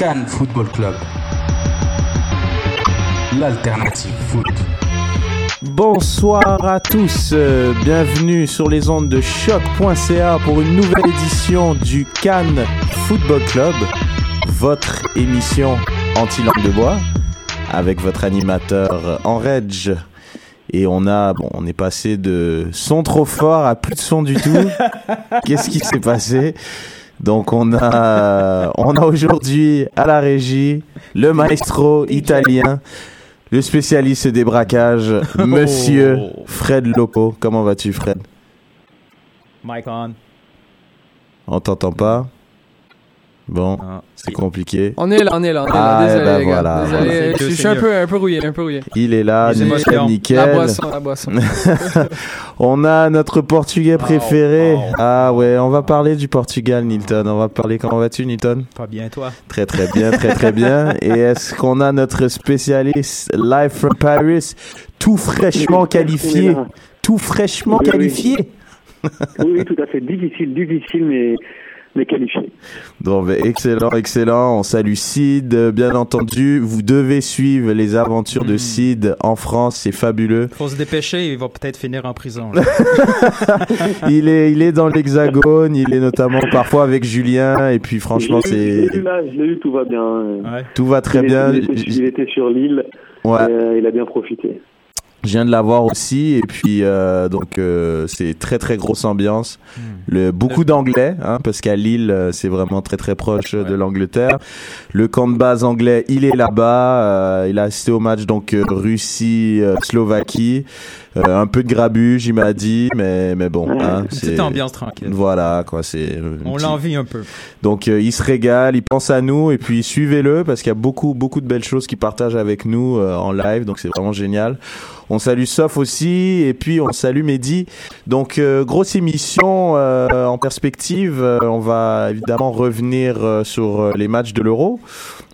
Cannes Football Club. L'alternative foot. Bonsoir à tous, euh, bienvenue sur les ondes de choc.ca pour une nouvelle édition du Cannes Football Club, votre émission anti-langue de bois, avec votre animateur en reg. Et on a, bon, on est passé de son trop fort à plus de son du tout. Qu'est-ce qui s'est passé? Donc on a, on a aujourd'hui à la régie le maestro italien, le spécialiste des braquages, Monsieur Fred Loco. Comment vas-tu, Fred? Mic on. On t'entend pas? Bon, Ah. c'est compliqué. On est là, on est là, on est là. Ah, Désolé, ben les gars. voilà. Désolé, je, suis un peu, un peu rouillé, un peu rouillé. Il est là, nickel, nickel. La boisson, la boisson. On a notre Portugais préféré. wow. Ah ouais, on va parler du Portugal, Nilton. On va parler. Comment vas-tu, Nilton? Pas bien, toi? Très très bien, très très bien. Et est-ce qu'on a notre spécialiste live from Paris, tout fraîchement qualifié, tout fraîchement qualifié Oui, oui, tout à fait. Difficile, difficile, mais, mais qualifié. Bon, ben, excellent, excellent. On salue Sid, bien entendu. Vous devez suivre les aventures de Mm. Sid en France, c'est fabuleux. Faut se dépêcher, il va peut-être finir en prison. Il est, il est dans l'Hexagone, il est notamment parfois avec Julien. Et puis franchement, c'est je l'ai eu là, je l'ai eu, tout va bien. Ouais. tout va très il, bien. Il était, il était sur l'île, Ouais. euh, il a bien profité. Je viens de l'avoir aussi et puis euh, donc euh, c'est très très grosse ambiance. Hmm. Le beaucoup d'anglais hein, parce qu'à Lille euh, c'est vraiment très très proche de l'Angleterre. Le camp de base anglais il est là-bas. euh, il a assisté au match donc euh, Russie euh, Slovaquie. Euh, un peu de grabuge il m'a dit mais mais bon hein, c'est ambiance tranquille. voilà quoi c'est euh, On petite- l'envie un peu. donc euh, il se régale, il pense à nous et puis suivez-le parce qu'il y a beaucoup beaucoup de belles choses qu'il partage avec nous euh, en live donc c'est vraiment génial. On salue Sof aussi et puis on salue Mehdi. Donc euh, grosse émission euh, en perspective, Euh, on va évidemment revenir euh, sur les matchs de l'Euro.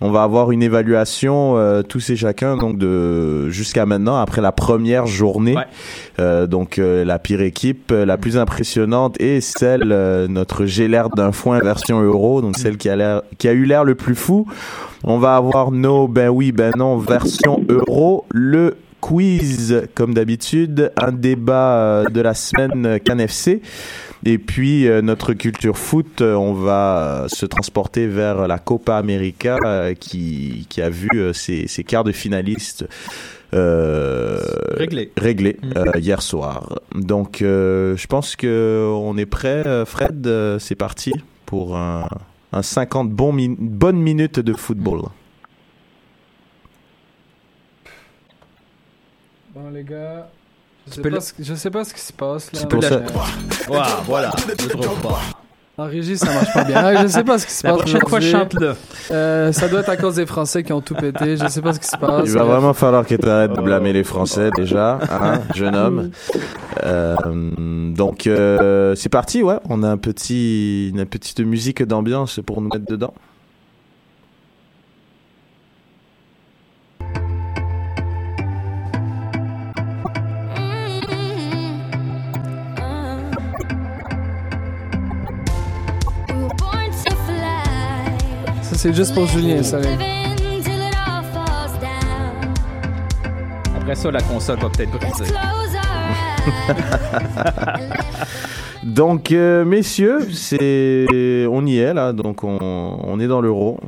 On va avoir une évaluation euh, tous et chacun donc de jusqu'à maintenant après la première journée. Ouais. Euh, donc euh, la pire équipe, euh, la plus impressionnante est celle notre l'air d'un foin version euro, donc celle qui a eu l'air le plus fou. On va avoir nos ben oui ben non version euro, le quiz comme d'habitude, un débat de la semaine CanFC. Et puis notre culture foot, on va se transporter vers la Copa América qui, a vu ses, ses quarts de finalistes euh, Réglé. réglés Mm. euh, hier soir. Donc euh, je pense que on est prêt, Fred. c'est parti pour un, un 50 bon min- bonnes minutes de football. Bon, les gars. Je Tu sais, peux pas le- ce, je sais pas ce qui se passe là. Ça- Euh, Wow, voilà. Je trouve pas. En régie, ça marche pas bien. Je sais pas ce qui se La passe. prochaine fois, aujourd'hui. chante-le. Euh, ça doit être à cause des Français qui ont tout pété. Je sais pas ce qui se passe. Il va vraiment falloir que tu arrêtes de blâmer les Français déjà, hein, jeune homme. Euh, donc euh, c'est parti, ouais. On a un petit, une petite musique d'ambiance pour nous mettre dedans. C'est juste pour Julien, ça. Après ça, la console va peut-être briser. Donc, euh, messieurs, c'est, on y est là. Donc, on, on est dans l'euro.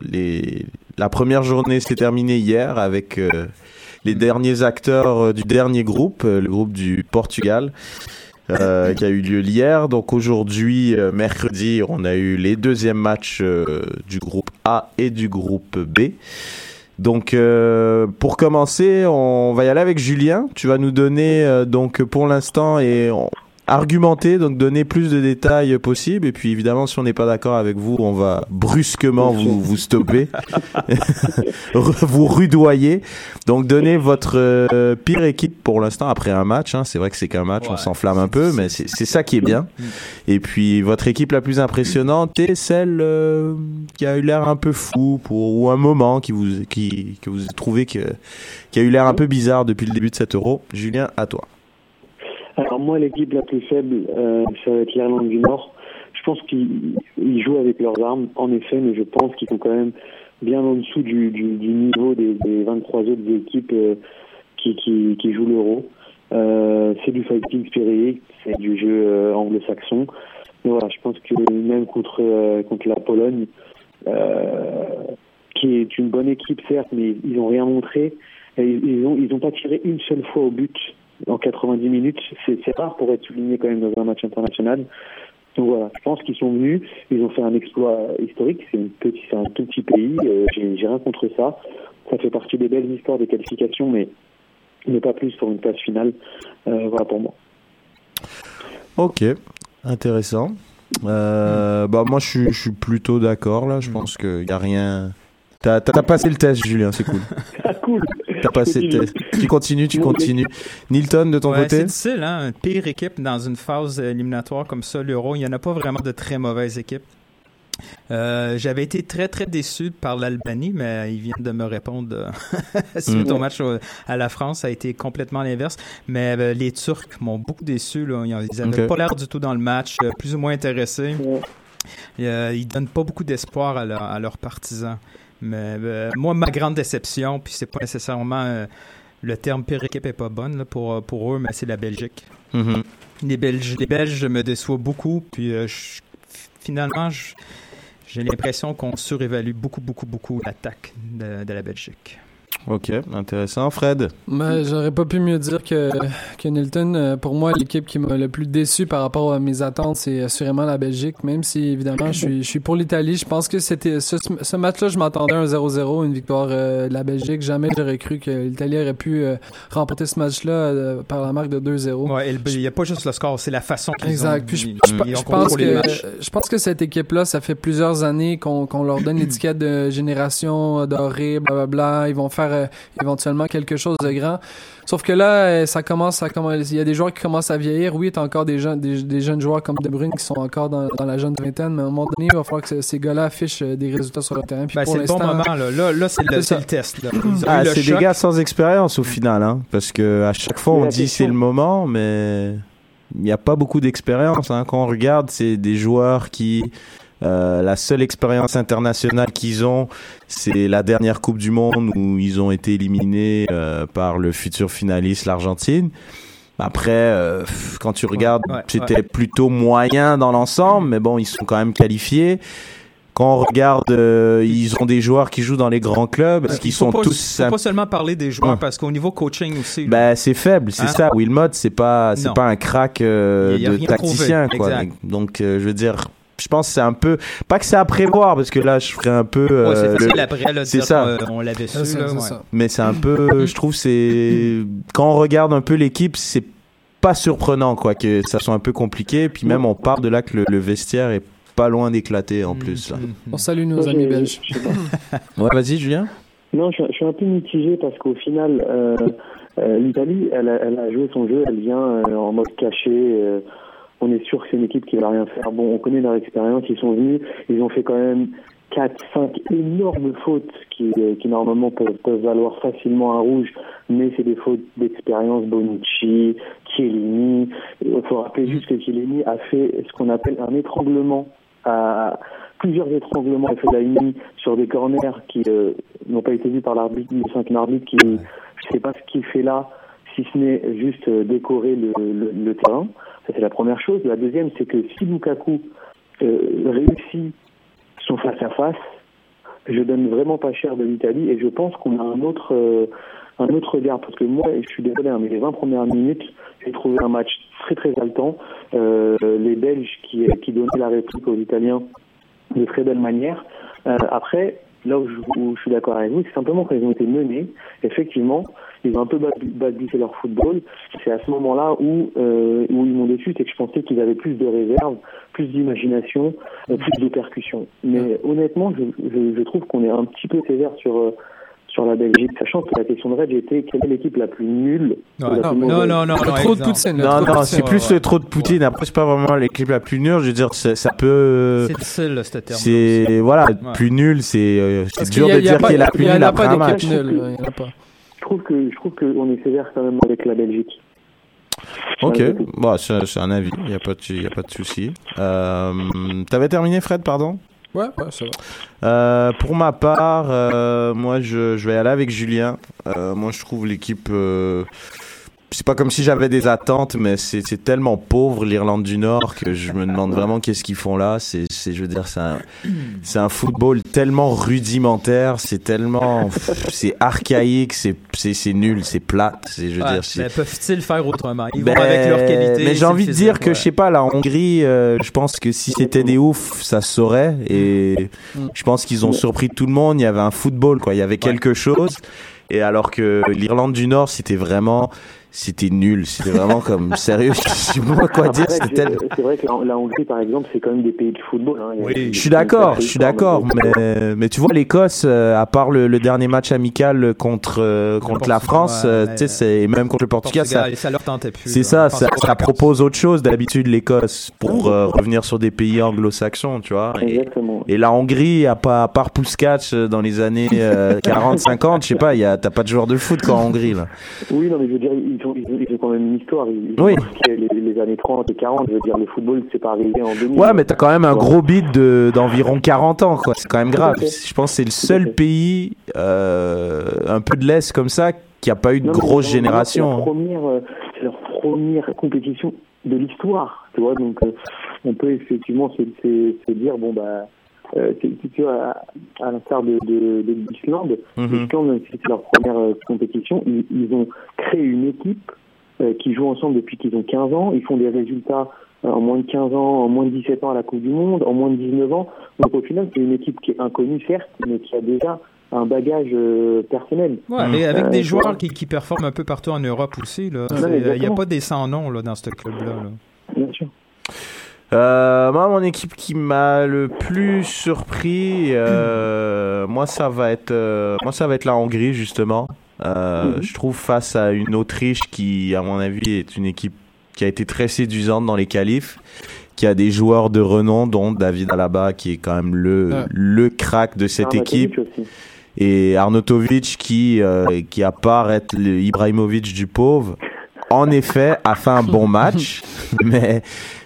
Les, la première journée s'est terminée hier avec euh, les derniers acteurs euh, du dernier groupe, euh, le groupe du Portugal, euh, qui a eu lieu hier. Donc, aujourd'hui, euh, mercredi, on a eu les deuxièmes matchs euh, du groupe A et du groupe B. Donc, euh, pour commencer, on va y aller avec Julien. Tu vas nous donner, donc, pour l'instant, et on- argumenter, donc donner plus de détails possible. Et puis, évidemment, si on n'est pas d'accord avec vous, on va brusquement vous, vous stopper, vous rudoyer. Donc, donnez votre euh, pire équipe pour l'instant après un match. hein. C'est vrai que c'est qu'un match, on s'enflamme un peu, mais c'est c'est ça qui est bien. Et puis, votre équipe la plus impressionnante est celle euh, qui a eu l'air un peu fou pour ou un moment qui vous qui que vous trouvez que qui a eu l'air un peu bizarre depuis le début de cet euro. Julien, à toi. Alors moi, l'équipe la plus faible, euh, ça va être l'Irlande du Nord. Je pense qu'ils ils jouent avec leurs armes, en effet, mais je pense qu'ils sont quand même bien en dessous du, du, niveau des, des 23 autres équipes euh, qui, jouent l'euro. Euh, c'est du fighting spirit, c'est du jeu anglo-saxon. Mais voilà, je pense que même contre, contre la Pologne, qui est une bonne équipe certes, mais ils n'ont rien montré. Ils ils ont ils ont pas tiré une seule fois au but en 90 minutes. C'est rare pour être souligné quand même dans un match international. Donc voilà, je pense qu'ils sont venus, ils ont fait un exploit historique. C'est un tout petit pays. euh, J'ai rien contre ça. Ça fait partie des belles histoires des qualifications, mais mais pas plus pour une phase finale. Euh, voilà pour moi. Ok, intéressant. Euh, bah moi je suis, je suis plutôt d'accord là. Je pense qu'il y a rien. T'as passé le test, Julien. C'est cool. Ah cool. Tu continues, tu continues. Nilton de ton Ouais, côté? c'est difficile, hein? Une pire équipe dans une phase éliminatoire comme ça, l'Euro, il n'y en a pas vraiment de très mauvaises équipes. Euh, J'avais été très très déçu par l'Albanie, mais ils viennent de me répondre euh, suite Mm. au match au- à la France, ça a été complètement l'inverse. Mais euh, les Turcs m'ont beaucoup déçu. Là. Ils n'avaient pas l'air du tout dans le match, plus ou moins intéressés. Euh, ils donnent pas beaucoup d'espoir à, leur- à leurs partisans. Mais euh, moi, ma grande déception, puis c'est pas nécessairement euh, le terme pire équipe est pas bonne là, pour, pour eux, mais c'est la Belgique. Mhm. Les Belges, les Belges me déçoivent beaucoup, puis euh, je- finalement, j'ai l'impression qu'on surévalue beaucoup, beaucoup, beaucoup l'attaque de, de la Belgique. Ok, intéressant. Fred? Mais j'aurais pas pu mieux dire que, que Nilton. Euh, Pour moi, l'équipe qui m'a le plus déçu par rapport à mes attentes, c'est assurément la Belgique. Même si, évidemment, je suis, je suis pour l'Italie. Je pense que c'était ce, ce match-là, je m'attendais à un 0-0, une victoire euh, de la Belgique. Jamais j'aurais cru que l'Italie aurait pu euh, remporter ce match-là euh, par la marque de 2-0. Ouais, et le- il n'y a pas juste le score, c'est la façon qu'ils Exact. ont, Puis je, je- ils ont je pense que match. je pense que cette équipe-là, ça fait plusieurs années qu'on leur donne l'étiquette de génération dorée, blablabla. Ils vont faire euh, éventuellement quelque chose de grand. Sauf que là, euh, ça commence, ça commence. Il y a des joueurs qui commencent à vieillir. Oui, t'as encore des jeunes, des, des jeunes joueurs comme De Bruyne qui sont encore dans, dans la jeune vingtaine, mais à un moment donné, il va falloir que ce- ces gars-là affichent euh, des résultats sur le terrain. Ben, pour c'est le bon l'instant, moment, là. Là, là, c'est le, test. Ah, c'est des gars sans expérience au final, hein, parce que à chaque fois on dit c'est le moment, mais il n'y a pas beaucoup d'expérience. Hein. Quand on regarde, c'est des joueurs qui euh, la seule expérience internationale qu'ils ont, c'est la dernière Coupe du Monde où ils ont été éliminés euh, par le futur finaliste l'Argentine. Après, euh, quand tu regardes, ouais, c'était plutôt moyen dans l'ensemble, mais bon, ils sont quand même qualifiés. Quand on regarde, euh, ils ont des joueurs qui jouent dans les grands clubs. Est-ce Il qu'ils sont pas, tous faut pas seulement parler des joueurs, Ouais. parce qu'au niveau coaching aussi, ben, c'est faible, c'est Hein? ça. Wilmot, c'est pas, c'est pas un crack euh, de tacticien, quoi. Donc, je veux dire, je pense que c'est un peu, pas que c'est à prévoir, parce que là, je ferais un peu, euh, Ouais, c'est le- facile après, là, c'est ça. on l'avait su. là, ouais. mais c'est un peu, je trouve, c'est quand on regarde un peu l'équipe, c'est pas surprenant, quoi, que ça soit un peu compliqué. Puis même, on part de là que le, le vestiaire est pas loin d'éclater en plus. Là. Mhm. on salue nos amis belges. Ouais, vas-y, Julien. Non, je, je suis un peu mitigé parce qu'au final, euh, euh, l'Italie, elle, a- elle a joué son jeu, elle vient euh, en mode caché. On est sûr que c'est une équipe qui va rien faire. Bon, on connaît leur expérience, ils sont venus, ils ont fait quand même 4, 5 énormes fautes qui, qui normalement peuvent, peuvent valoir facilement un rouge, mais c'est des fautes d'expérience. Bonucci, Chiellini. Il faut rappeler juste que Chiellini a fait ce qu'on appelle un étranglement à, plusieurs étranglements à Fellaini sur des corners qui euh, n'ont pas été vus par l'arbitre, le cinquième arbitre qui, je sais pas ce qu'il fait là, si ce n'est juste euh, décorer le, terrain. C'est la première chose. La deuxième, c'est que si Lukaku euh, réussit son face à face, je donne vraiment pas cher de l'Italie et je pense qu'on a un autre euh, un autre regard parce que moi je suis désolé hein, mais les 20 premières minutes j'ai trouvé un match très très haletant les Belges qui qui donnaient la réplique aux Italiens de très belle manière après là où je, où je suis d'accord avec vous c'est simplement quand ils ont été menés effectivement ils ont un peu balbutié leur football c'est à ce moment-là où euh, où ils m'ont déçu c'est que je pensais qu'ils avaient plus de réserve plus d'imagination euh, plus de percussion mais honnêtement je, je, je trouve qu'on est un petit peu sévère sur euh, sur la Belgique, sachant que la question de Reg était quelle est l'équipe la plus nulle Non, non, plus non, non, non, trop de. Poutine. Non, non, c'est plus ouais. le trop de Poutine. Après, c'est pas vraiment l'équipe la plus nulle. Je veux dire, ça, ça peut. C'est difficile, là, ce terme. C'est voilà, Ouais. plus nul, c'est euh, dur qu'il y a- de dire qui est la plus nulle après un match. nulle, il y en a pas. Je trouve que je trouve qu'on est sévère quand même avec la Belgique. Ok, bon, c'est c'est un avis, il y a pas de, y a pas de souci. Euh, T'avais terminé, Fred, pardon? Ouais, ouais, ça va. Euh, pour ma part, euh, moi je, je vais aller avec Julien. Euh, moi je trouve l'équipe. C'est pas comme si j'avais des attentes, mais c'est tellement pauvre l'Irlande du Nord que je me demande vraiment qu'est-ce qu'ils font là. C'est, je veux dire, c'est un, c'est un football tellement rudimentaire, c'est tellement, c'est archaïque, c'est, nul, c'est plate. Je veux Ouais, dire, mais peuvent-ils faire autrement? Ils ben, vont avec leur qualité. Mais j'ai envie de dire que, ouais. je sais pas, la Hongrie, euh, je pense que si c'était des oufs, ça se saurait. Et Mm. je pense qu'ils ont surpris tout le monde. Il y avait un football, quoi. Il y avait quelque chose. Et alors que l'Irlande du Nord, c'était vraiment, c'était nul. C'était vraiment comme, sérieux, je sais pas quoi dire. Je- tel... C'est vrai que la, la Hongrie, par exemple, c'est quand même des pays de football. Hein. Oui. Je suis d'accord, je suis d'accord, mais, mais tu vois l'Écosse, euh, à part le, le dernier match amical contre euh, contre la France, Ouais, euh, tu sais, c'est et même contre le Portugal, ça, leur tentait plus. C'est là. ça, ça, propose autre chose d'habitude l'Écosse pour euh, revenir sur des pays anglo-saxons, tu vois. Et, Exactement. et la Hongrie, à, pas, à part Puskas dans les années 40-50, je sais pas, il y a- t'as pas de joueur de foot qu'en Hongrie là. Oui, non, mais je veux dire, ils ont, ils ont, ils ont quand même une histoire. Ils, Oui. les, les années 30 et 40. Je veux dire, le football, c'est pas arrivé en 2000. Ouais, mais t'as quand même un gros beat de- d'environ 40 ans, quoi. C'est quand même grave. Je pense que c'est le seul pays euh, un peu de l'Est comme ça qui a pas eu de Non, grosse c'est leur- génération. C'est leur première, euh, leur première compétition de l'histoire, tu vois. Donc, euh, on peut effectivement se, se, se dire, bon, bah, euh, c'est- c'est- tu vois, à, à l'instar de, de, de l'Islande, Mhm. l'Islande, c'est leur première euh, compétition, ils, ils ont créé une équipe euh, qui joue ensemble depuis qu'ils ont 15 ans. Ils font des résultats euh, en moins de 15 ans, en moins de 17 ans à la Coupe du Monde, en moins de 19 ans. Donc, au final, c'est une équipe qui est inconnue, certes, mais qui a déjà un bagage euh, personnel. Ouais, mais avec Euh, des joueurs qui, qui performent un peu partout en Europe aussi. Il n'y a pas des sans-noms là, dans ce club-là. là. Bien sûr. Euh, moi, mon équipe qui m'a le plus surpris, euh, moi ça va être, euh, moi ça va être la Hongrie justement. Euh, Mhm. Je trouve face à une Autriche qui, à mon avis, est une équipe qui a été très séduisante dans les qualifs, qui a des joueurs de renom, dont David Alaba qui est quand même le Ouais. le crack de cette équipe aussi. et Arnautovic qui, euh, qui à part être le Ibrahimovic du pauvre, en effet, a fait un bon match, mais,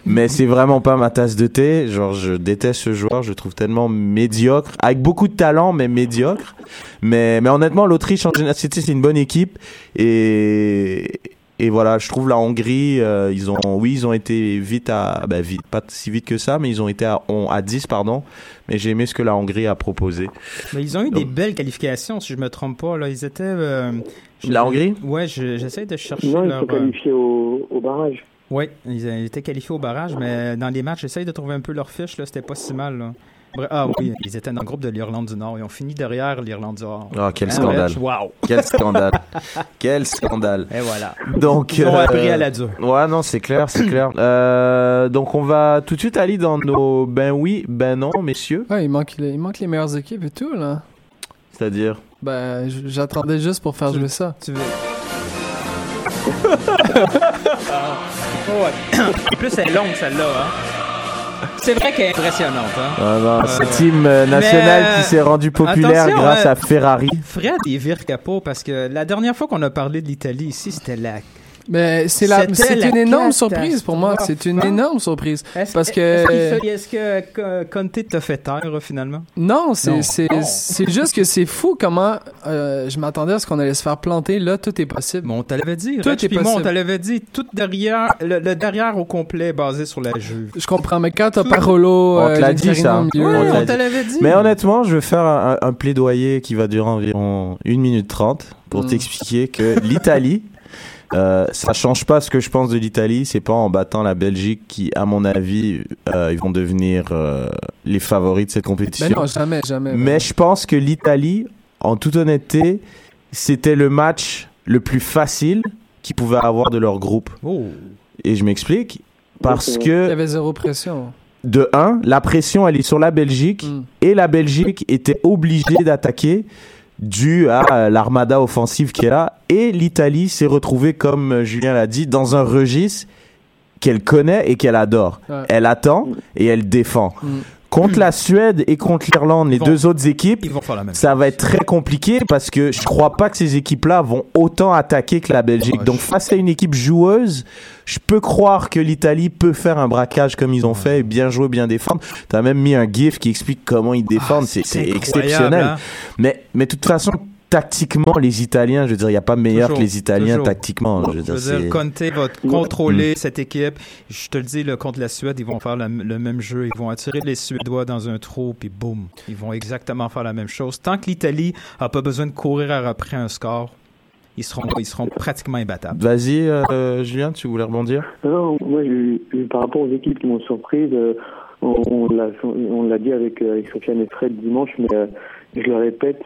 mais c'est vraiment pas ma tasse de thé. Genre, je déteste ce joueur, je le trouve tellement médiocre, avec beaucoup de talent, mais médiocre. Mais, mais honnêtement, l'Autriche, en général, c'est une bonne équipe. Et, et voilà, je trouve la Hongrie, euh, ils ont, oui, ils ont été vite à, bah, vite, pas si vite que ça, mais ils ont été à, on- à 10, pardon. Mais j'ai aimé ce que la Hongrie a proposé. Mais ils ont eu des belles qualifications, si je me trompe pas. Là. Ils étaient. euh, La Hongrie? Ouais, je- j'essaie de chercher Non, ils leur. sont qualifiés au, au barrage. Oui, ils, ils étaient qualifiés au barrage, mais dans les matchs, j'essaie de trouver un peu leur fiche. Là, c'était pas si mal. là. Bref, ah oui, ils étaient dans le groupe de l'Irlande du Nord. Ils ont fini derrière l'Irlande du Nord. Ah, quel Hein, scandale. Wow. Quel scandale. Quel scandale. Et voilà. Donc, Ils ont euh, appris à la dure. Ouais, non, c'est clair, c'est clair. Euh, donc, on va tout de suite aller dans nos ben oui, ben non, messieurs. Ouais, il manque, les- il manque les meilleures équipes et tout, là. C'est-à-dire? Ben, j- j'attendais juste pour faire jouer ça. Tu veux. En plus, elle est longue, celle-là. Hein? C'est vrai qu'elle est impressionnante. Hein? Ah non, Euh, ce team euh, national mais, euh, qui s'est rendu populaire grâce euh, à Ferrari. Fred, il vire capot parce que la dernière fois qu'on a parlé de l'Italie ici, c'était la. Mais c'est la, C'était c'est une énorme surprise pour moi. C'est une énorme surprise. Est-ce Parce que- est-ce que Co- Conte t'a fait taire finalement? Non, c'est juste que c'est fou comment euh, je m'attendais à ce qu'on allait se faire planter. Là, tout est possible. Bon, on te l'avait dit. Tout est puis moi, on possible. te l'avait dit. Tout derrière, le, derrière au complet basé sur la Juve. Je comprends, mais quand t'as Parolo, On te euh, l'a dit, ça. on te l'avait dit. Mais honnêtement, je vais faire un, un plaidoyer qui va durer environ 1 minute 30 pour Mm. t'expliquer que l'Italie, euh, ça change pas ce que je pense de l'Italie. C'est pas en battant la Belgique qui, à mon avis, euh, ils vont devenir euh, les favoris de cette compétition. Ben non, jamais, jamais. Mais je pense que l'Italie, en toute honnêteté, c'était le match le plus facile qu'ils pouvaient avoir de leur groupe. Oh. Et je m'explique. Parce Il y que, avait zéro pression. de un, la pression, elle est sur la Belgique. Mm. Et la Belgique était obligée d'attaquer dû à euh, l'armada offensive qui est là. Et l'Italie s'est retrouvée, comme euh, Julien l'a dit, dans un registre qu'elle connaît et qu'elle adore. Ouais. Elle attend et elle défend. Mm. Contre la Suède et contre l'Irlande, les vont- deux autres équipes, Ils vont faire la même ça va être très compliqué parce que je crois pas que ces équipes-là vont autant attaquer que la Belgique. Ouais, Donc je- face à une équipe joueuse, je peux croire que l'Italie peut faire un braquage comme ils ont fait et bien jouer, bien défendre. T'as même mis un gif qui explique comment ils défendent. c'est c'est exceptionnel. hein. Mais mais de toute façon, tactiquement, les Italiens, je veux dire, il y a pas meilleur Toujours, que les Italiens toujours. tactiquement. Je veux Je dire, veux c'est- dire, Conte va contrôler cette équipe. Je te le dis, là, contre la Suède, ils vont faire la- le même jeu. Ils vont attirer les Suédois dans un trou, puis boum, ils vont exactement faire la même chose. Tant que l'Italie a pas besoin de courir après un score, ils seront, ils seront pratiquement imbattables. Vas-y, euh, Julien, tu voulais rebondir? Non, moi, par rapport aux équipes qui m'ont surprise, euh, on, on l'a on l'a dit avec, euh, avec Sofiane et Fred dimanche, mais euh, je le répète,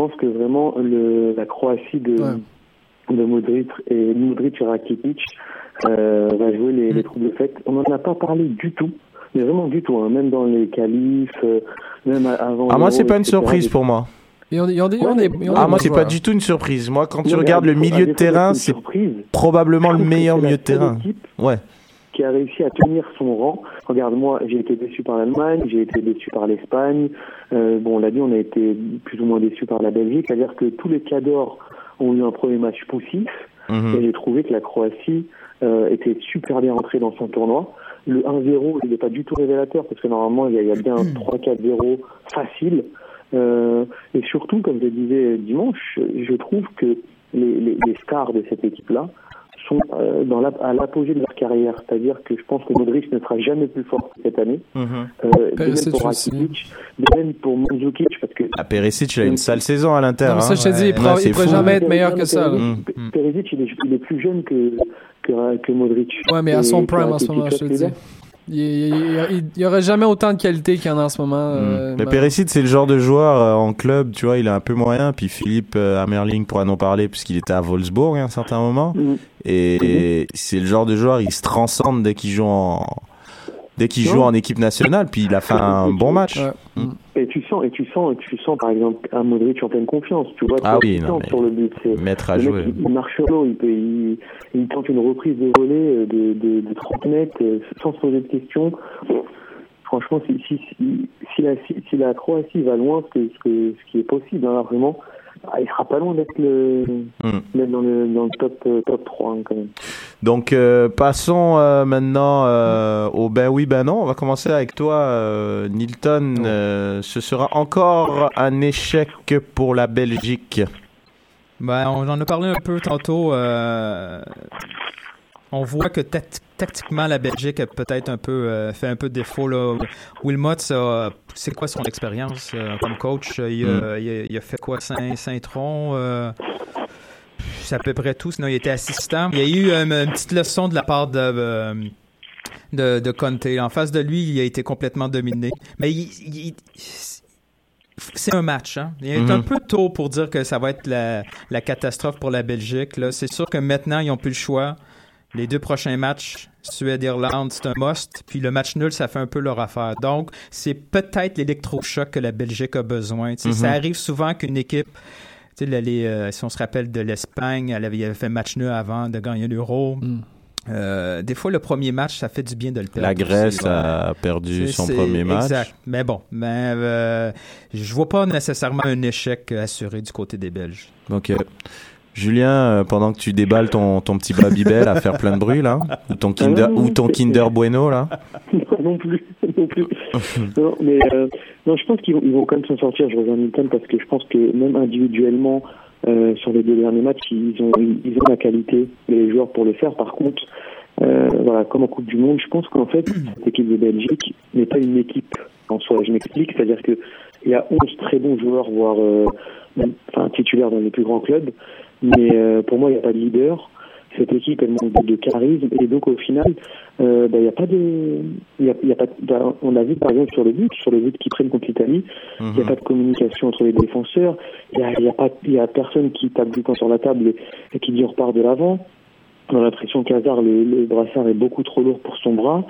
pense que vraiment le, la Croatie de, Ouais. de Modric et Modric et Rakitic euh, va jouer les, les troubles faites. On n'en a pas parlé du tout, mais vraiment du tout, hein, même dans les qualifs, euh, même a- avant. Ah moi, c'est pas une surprise pour moi. Ont des, ils ont Ah moi, c'est pas du tout une surprise. Moi, quand tu regardes le milieu de terrain, c'est probablement Je le meilleur milieu de terrain. équipe Ouais. Qui a réussi à tenir son rang. Regarde, moi, j'ai été déçu par l'Allemagne, j'ai été déçu par l'Espagne. Euh, bon, on l'a dit, on a été plus ou moins déçu par la Belgique. C'est-à-dire que tous les cadors ont eu un premier match poussif. Mhm. Et j'ai trouvé que la Croatie euh, était super bien entrée dans son tournoi. Le 1-0, il n'est pas du tout révélateur parce que normalement, il y a, il y a bien un 3-4-0 facile. Euh, et surtout, comme je disais dimanche, je trouve que les, les, les stars de cette équipe-là sont euh, dans la, à l'apogée de leur carrière. C'est-à-dire que je pense que Modric ne sera jamais plus fort cette année. Mhm. Euh, de Perisic même pour aussi. Rakitic, de même pour Mandzukic, parce que Ah, Perisic, il a une sale saison à l'Inter. Non, mais ça, hein. je te dis, il Ouais. pourra, Ouais, il c'est pourra fou. jamais être meilleur que ça. Perisic, Mm. Perisic, il est, il est plus jeune que, que, que Modric. Ouais, mais à son prime en ce Rakitic, moment, je te dis. Il n'y aurait jamais autant de qualité qu'il y en a en ce moment. euh, Mm. Mais bah, Perisic, c'est le genre de joueur euh, en club, tu vois, il est un peu moyen. Puis Philippe euh, Amerling pourra en parler puisqu'il était à Wolfsburg à un certain moment. Mm. Et c'est le genre de joueur, il se transcende dès qu'il joue en dès qu'il joue en équipe nationale. Puis il a fait un bon match. Ouais. Mm. Et tu sens, et tu sens, et tu sens par exemple un Modric en pleine confiance. Tu vois, Ah oui, non, mais- sur le but. C'est, Maître à le jouer. il, il marche sur l'eau, il, peut- il, il tente une reprise de volée de, de, de 30 mètres euh, sans se poser de questions. Franchement, si, si, si, si, la, si, si la Croatie va loin, ce, que, ce, que, ce qui est possible, hein, vraiment, ah, il sera pas loin d'être le, Mm. d'être dans le, dans le top, euh, top 3 hein, quand même. Donc euh, passons euh, maintenant euh, au ben oui ben non. On va commencer avec toi, euh, Nilton. Euh, ce sera encore un échec pour la Belgique. Ben, on en a parlé un peu tantôt. euh, on voit que tact- tactiquement, la Belgique a peut-être un peu euh, fait un peu défaut. Là. Wilmot, c'est quoi son expérience euh, comme coach? Il, a, il a- il a fait quoi? Saint- Saint-Tron? euh, c'est à peu près tout. Sinon, il était assistant. Il y a eu euh, une petite leçon de la part de... euh, de, de Conte. En face de lui, il a été complètement dominé. Mais il, il- c'est un match. Hein? Il est un peu tôt pour dire que ça va être la, la catastrophe pour la Belgique. C'est sûr que maintenant, ils n'ont plus le choix. Les deux prochains matchs, Suède-Irlande, c'est un must. Puis le match nul, ça fait un peu leur affaire. Donc, c'est peut-être l'électrochoc que la Belgique a besoin. Sais, Mhm. Ça arrive souvent qu'une équipe, les, euh, si on se rappelle de l'Espagne, elle avait, fait match nul avant de gagner l'Euro. Mm. Euh, des fois, le premier match, ça fait du bien de le perdre. La Grèce aussi, a perdu son premier match. Exact. Mais bon, mais euh, je vois pas nécessairement un échec assuré du côté des Belges. Julien, euh, pendant que tu déballes ton, ton petit Babybel à faire plein de bruit là, ou ton Kinder, Ah non, ou ton Kinder Bueno là? non plus, non plus. non, mais euh, non, je pense qu'ils vont, ils vont quand même s'en sortir. Je rejoins Newton parce que je pense que même individuellement, euh, sur les deux derniers matchs, ils ont, ils ont la qualité et les joueurs pour le faire. Par contre, euh, voilà, comme en Coupe du Monde, je pense qu'en fait, cette équipe de Belgique n'est pas une équipe en soi. Je m'explique, c'est-à-dire que il y a 11 très bons joueurs, voire euh, même, enfin, titulaires dans les plus grands clubs, mais euh, pour moi, il n'y a pas de leader. Cette équipe, elle manque de, charisme, et donc au final, euh, bah, y a pas de, il y a, il y a pas, de- bah, on a vu par exemple sur le but, sur le but qu'ils prennent contre l'Italie, il n'y a pas de communication entre les défenseurs, il y a, y a pas, il y a personne qui tape du poing sur la table et, et qui dit on repart de l'avant. On a l'impression qu'Hazard, le, le brassard est beaucoup trop lourd pour son bras.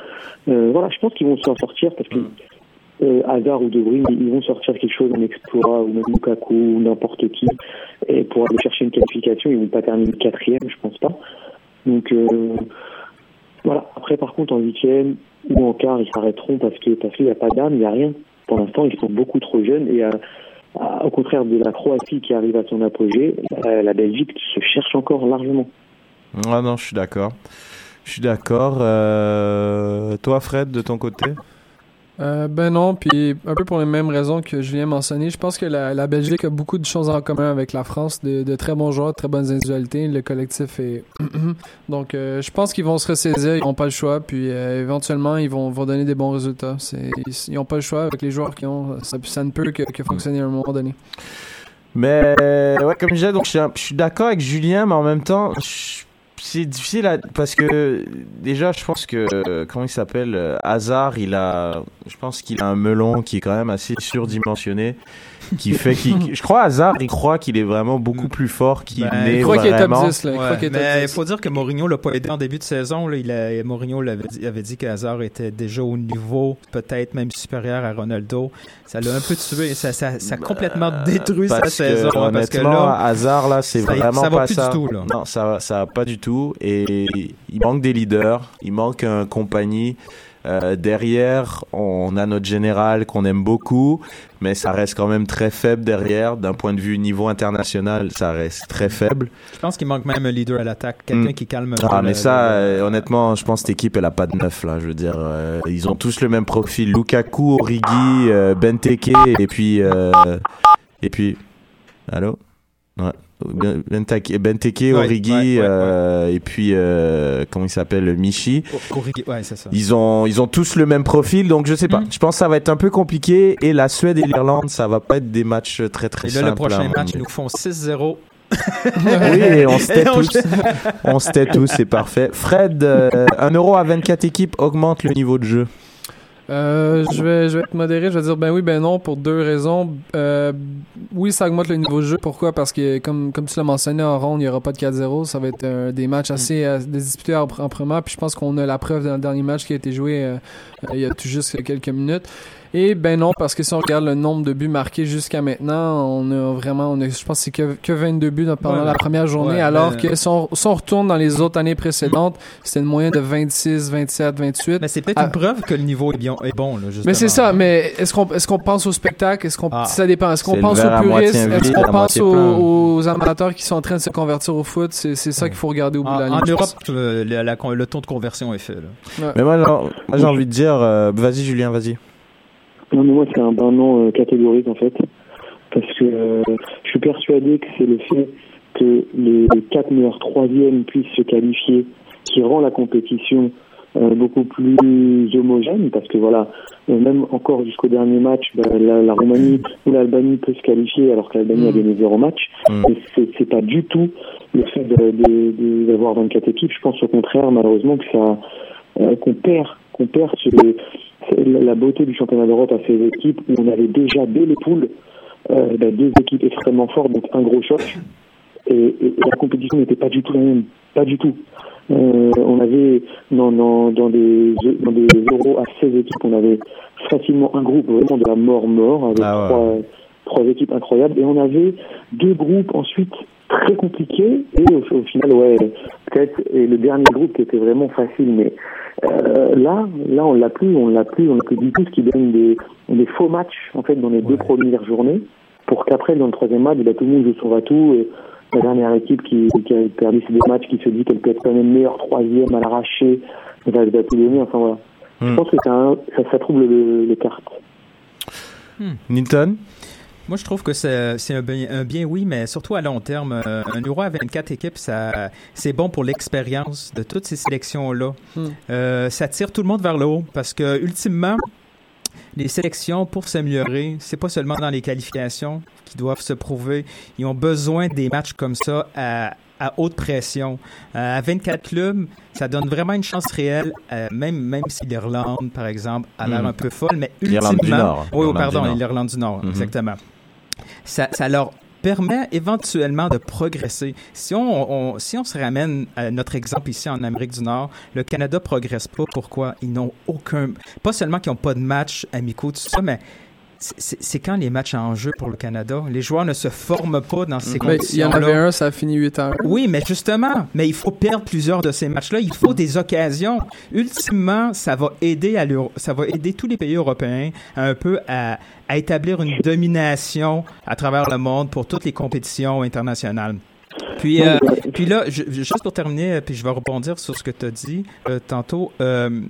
Euh, voilà, je pense qu'ils vont s'en sortir parce que euh, Hazard ou De Bruyne, ils vont sortir quelque chose en exploit ou même Lukaku ou n'importe qui et pour aller chercher une qualification, ils vont pas terminer quatrième, je pense pas. Donc euh, voilà. Après, par contre, en huitième ou en quart, ils s'arrêteront parce que parce qu'il n'y a pas d'âme, il n'y a rien. Pour l'instant, ils sont beaucoup trop jeunes et euh, au contraire de la Croatie qui arrive à son apogée, la Belgique se cherche encore largement. Ah non, je suis d'accord. Je suis d'accord. Euh, toi, Fred, de ton côté? Euh, ben non, puis un peu pour les mêmes raisons que Julien mentionnait. Je pense que la, Belgique a beaucoup de choses en commun avec la France, de, très bons joueurs, de très bonnes individualités. Le collectif est... Donc, euh, je pense qu'ils vont se ressaisir, ils n'ont pas le choix, puis euh, éventuellement, ils vont, vont donner des bons résultats. Ils n'ont pas le choix avec les joueurs qu'ils ont. Ça, ne peut que, fonctionner à un moment donné. Mais ouais, comme je disais, donc je je suis d'accord avec Julien, mais en même temps, je- c'est difficile parce que déjà, je pense que euh, comment il s'appelle euh, Hazard, il a, je pense qu'il a un melon qui est quand même assez surdimensionné, qui fait qu'il, je crois Hazard, il croit qu'il est vraiment beaucoup plus fort qu'il Ben, n'est il croit qu'il est top vraiment. 10, là. Il croit Ouais, qu'il est top mais il 10. faut dire que Mourinho l'a pas aidé en début de saison. Là. Il a, Mourinho l'avait dit, avait dit que Hazard était déjà au niveau, peut-être même supérieur à Ronaldo. Ça l'a un peu tué. Ça, ça, ça a complètement détruit sa Parce que, saison. hein, parce que honnêtement, là, Hazard là, c'est ça vraiment ça va pas plus ça. du tout, là. Non, ça, va- ça va pas du tout. Et il manque des leaders, il manque un compagnie. Euh, derrière, on a notre général qu'on aime beaucoup, mais ça reste quand même très faible derrière. D'un point de vue niveau international, ça reste très faible. je pense qu'il manque même un leader à l'attaque. Quelqu'un Mm. qui calme Ah, mais le- ça, le- euh, honnêtement, je pense que cette équipe, elle a pas de neuf là. Je veux dire, euh, ils ont tous le même profil. Lukaku, Origi, euh, Benteke, et puis, et puis, allô, ouais. Ben- Benteke, Origi, ouais, ouais, ouais. euh, et puis euh, comment il s'appelle, Michi. O- Origi- ouais, c'est ça. Ils ont, ils ont tous le même profil, donc je sais pas. Mm. Je pense que ça va être un peu compliqué. Et la Suède et l'Irlande, ça va pas être des matchs très très Et là, simples. le prochain à match, ils nous font 6-0. Oui, et on se tait tous. On se tait tous, c'est parfait. Fred, euh, un euro à 24 équipes augmente le niveau de jeu. Euh, je vais je vais être modéré, je vais dire ben oui, ben non pour deux raisons. Euh, oui, ça augmente le niveau de jeu. Pourquoi? Parce que comme comme tu l'as mentionné en ronde, il n'y aura pas de 4-0. Ça va être euh, des matchs assez euh, disputés en, en. Puis je pense qu'on a la preuve dans le dernier match qui a été joué il y a tout juste quelques minutes. Et ben non, parce que si on regarde le nombre de buts marqués jusqu'à maintenant, on a vraiment, on a, je pense que c'est que, que 22 buts pendant Ouais, la première journée, ouais, alors que si on, si on retourne dans les autres années précédentes, c'était une moyenne de 26, 27, 28. Mais c'est peut-être Ah. une preuve que le niveau est, bien, est bon. Là, justement. Mais c'est ça, mais est-ce qu'on est-ce qu'on pense au spectacle? Est-ce qu'on Ah. ça dépend Est-ce qu'on pense le aux puristes Est-ce qu'on pense aux, amateurs qui sont en train de se convertir au foot? C'est c'est ça qu'il faut regarder au bout En, de la ligne. en Europe, euh, la- la- le taux de conversion est fait. Là. Mais moi, j'ai envie de dire, euh, vas-y Julien, vas-y. Non, mais moi, c'est un ben non euh, catégorique, en fait. Parce que euh, je suis persuadé que c'est le fait que les quatre meilleurs troisièmes puissent se qualifier qui rend la compétition euh, beaucoup plus homogène. Parce que voilà, euh, même encore jusqu'au dernier match, bah, la, la Roumanie ou l'Albanie peut se qualifier alors que l'Albanie a Mm. gagné zéro match. Mm. Et c'est, pas du tout le fait d'avoir 24 équipes. Je pense au contraire, malheureusement, que ça, euh, qu'on perd, qu'on perd ce, la la beauté du championnat d'Europe à ces équipes où on avait déjà dès les poules euh, bah, deux équipes extrêmement fortes, donc un gros choc. Et, et- et la compétition n'était pas du tout la même, pas du tout. Euh, on avait dans, dans, dans, des, dans des euros à 16 équipes, on avait facilement un groupe vraiment de la mort-mort avec Ah ouais. trois, trois équipes incroyables. Et on avait deux groupes ensuite très compliqués. Et au, au final, ouais, peut-être et le dernier groupe qui était vraiment facile, mais euh, là, là, on l'a plus, on l'a plus, on l'a plus du tout, ce qui donne des, des faux matchs en fait dans les deux premières journées, pour qu'après dans le troisième match, bah, tout le monde joue son va-tout et, la dernière équipe qui, qui a perdu ces deux matchs, qui se dit qu'elle peut être quand même meilleure troisième à l'arraché, va tout donner. Enfin voilà. Je Hmm. pense que ça, ça trouble le- les cartes. Newton Moi, je trouve que c'est un bien, un bien oui, mais surtout à long terme. Euh, un Euro à 24 équipes, ça, c'est bon pour l'expérience de toutes ces sélections-là. Hmm. Euh, ça tire tout le monde vers le haut parce que, ultimement, les sélections, pour s'améliorer, c'est pas seulement dans les qualifications qui doivent se prouver. Ils ont besoin des matchs comme ça à, à haute pression. Euh, à 24 clubs, ça donne vraiment une chance réelle, euh, même, même si l'Irlande, par exemple, a l'air Mm. un peu folle, mais L'Irlande du ultimement... Nord. Oui, L'Irlande pardon, l'Irlande du Nord, exactement. Ça, leur permet éventuellement de progresser. Si on, si on se ramène à notre exemple ici en Amérique du Nord, le Canada progresse pas. Pourquoi? Ils n'ont aucun... Pas seulement qu'ils n'ont pas de matchs amicaux, tout ça, mais c'est- c'est c'est quand les matchs en jeu pour le Canada? Les joueurs ne se forment pas dans ces Ben, il y en conditions-là. avait un, ça a fini 8 heures. Oui, mais justement, mais il faut perdre plusieurs de ces matchs-là. Il faut des occasions. Ultimement, ça va aider à l'Euro- ça va aider tous les pays européens un peu à, à établir une domination à travers le monde pour toutes les compétitions internationales. Puis, euh, puis là, je- juste pour terminer, euh, puis je vais rebondir sur ce que tu as dit euh, tantôt. euh,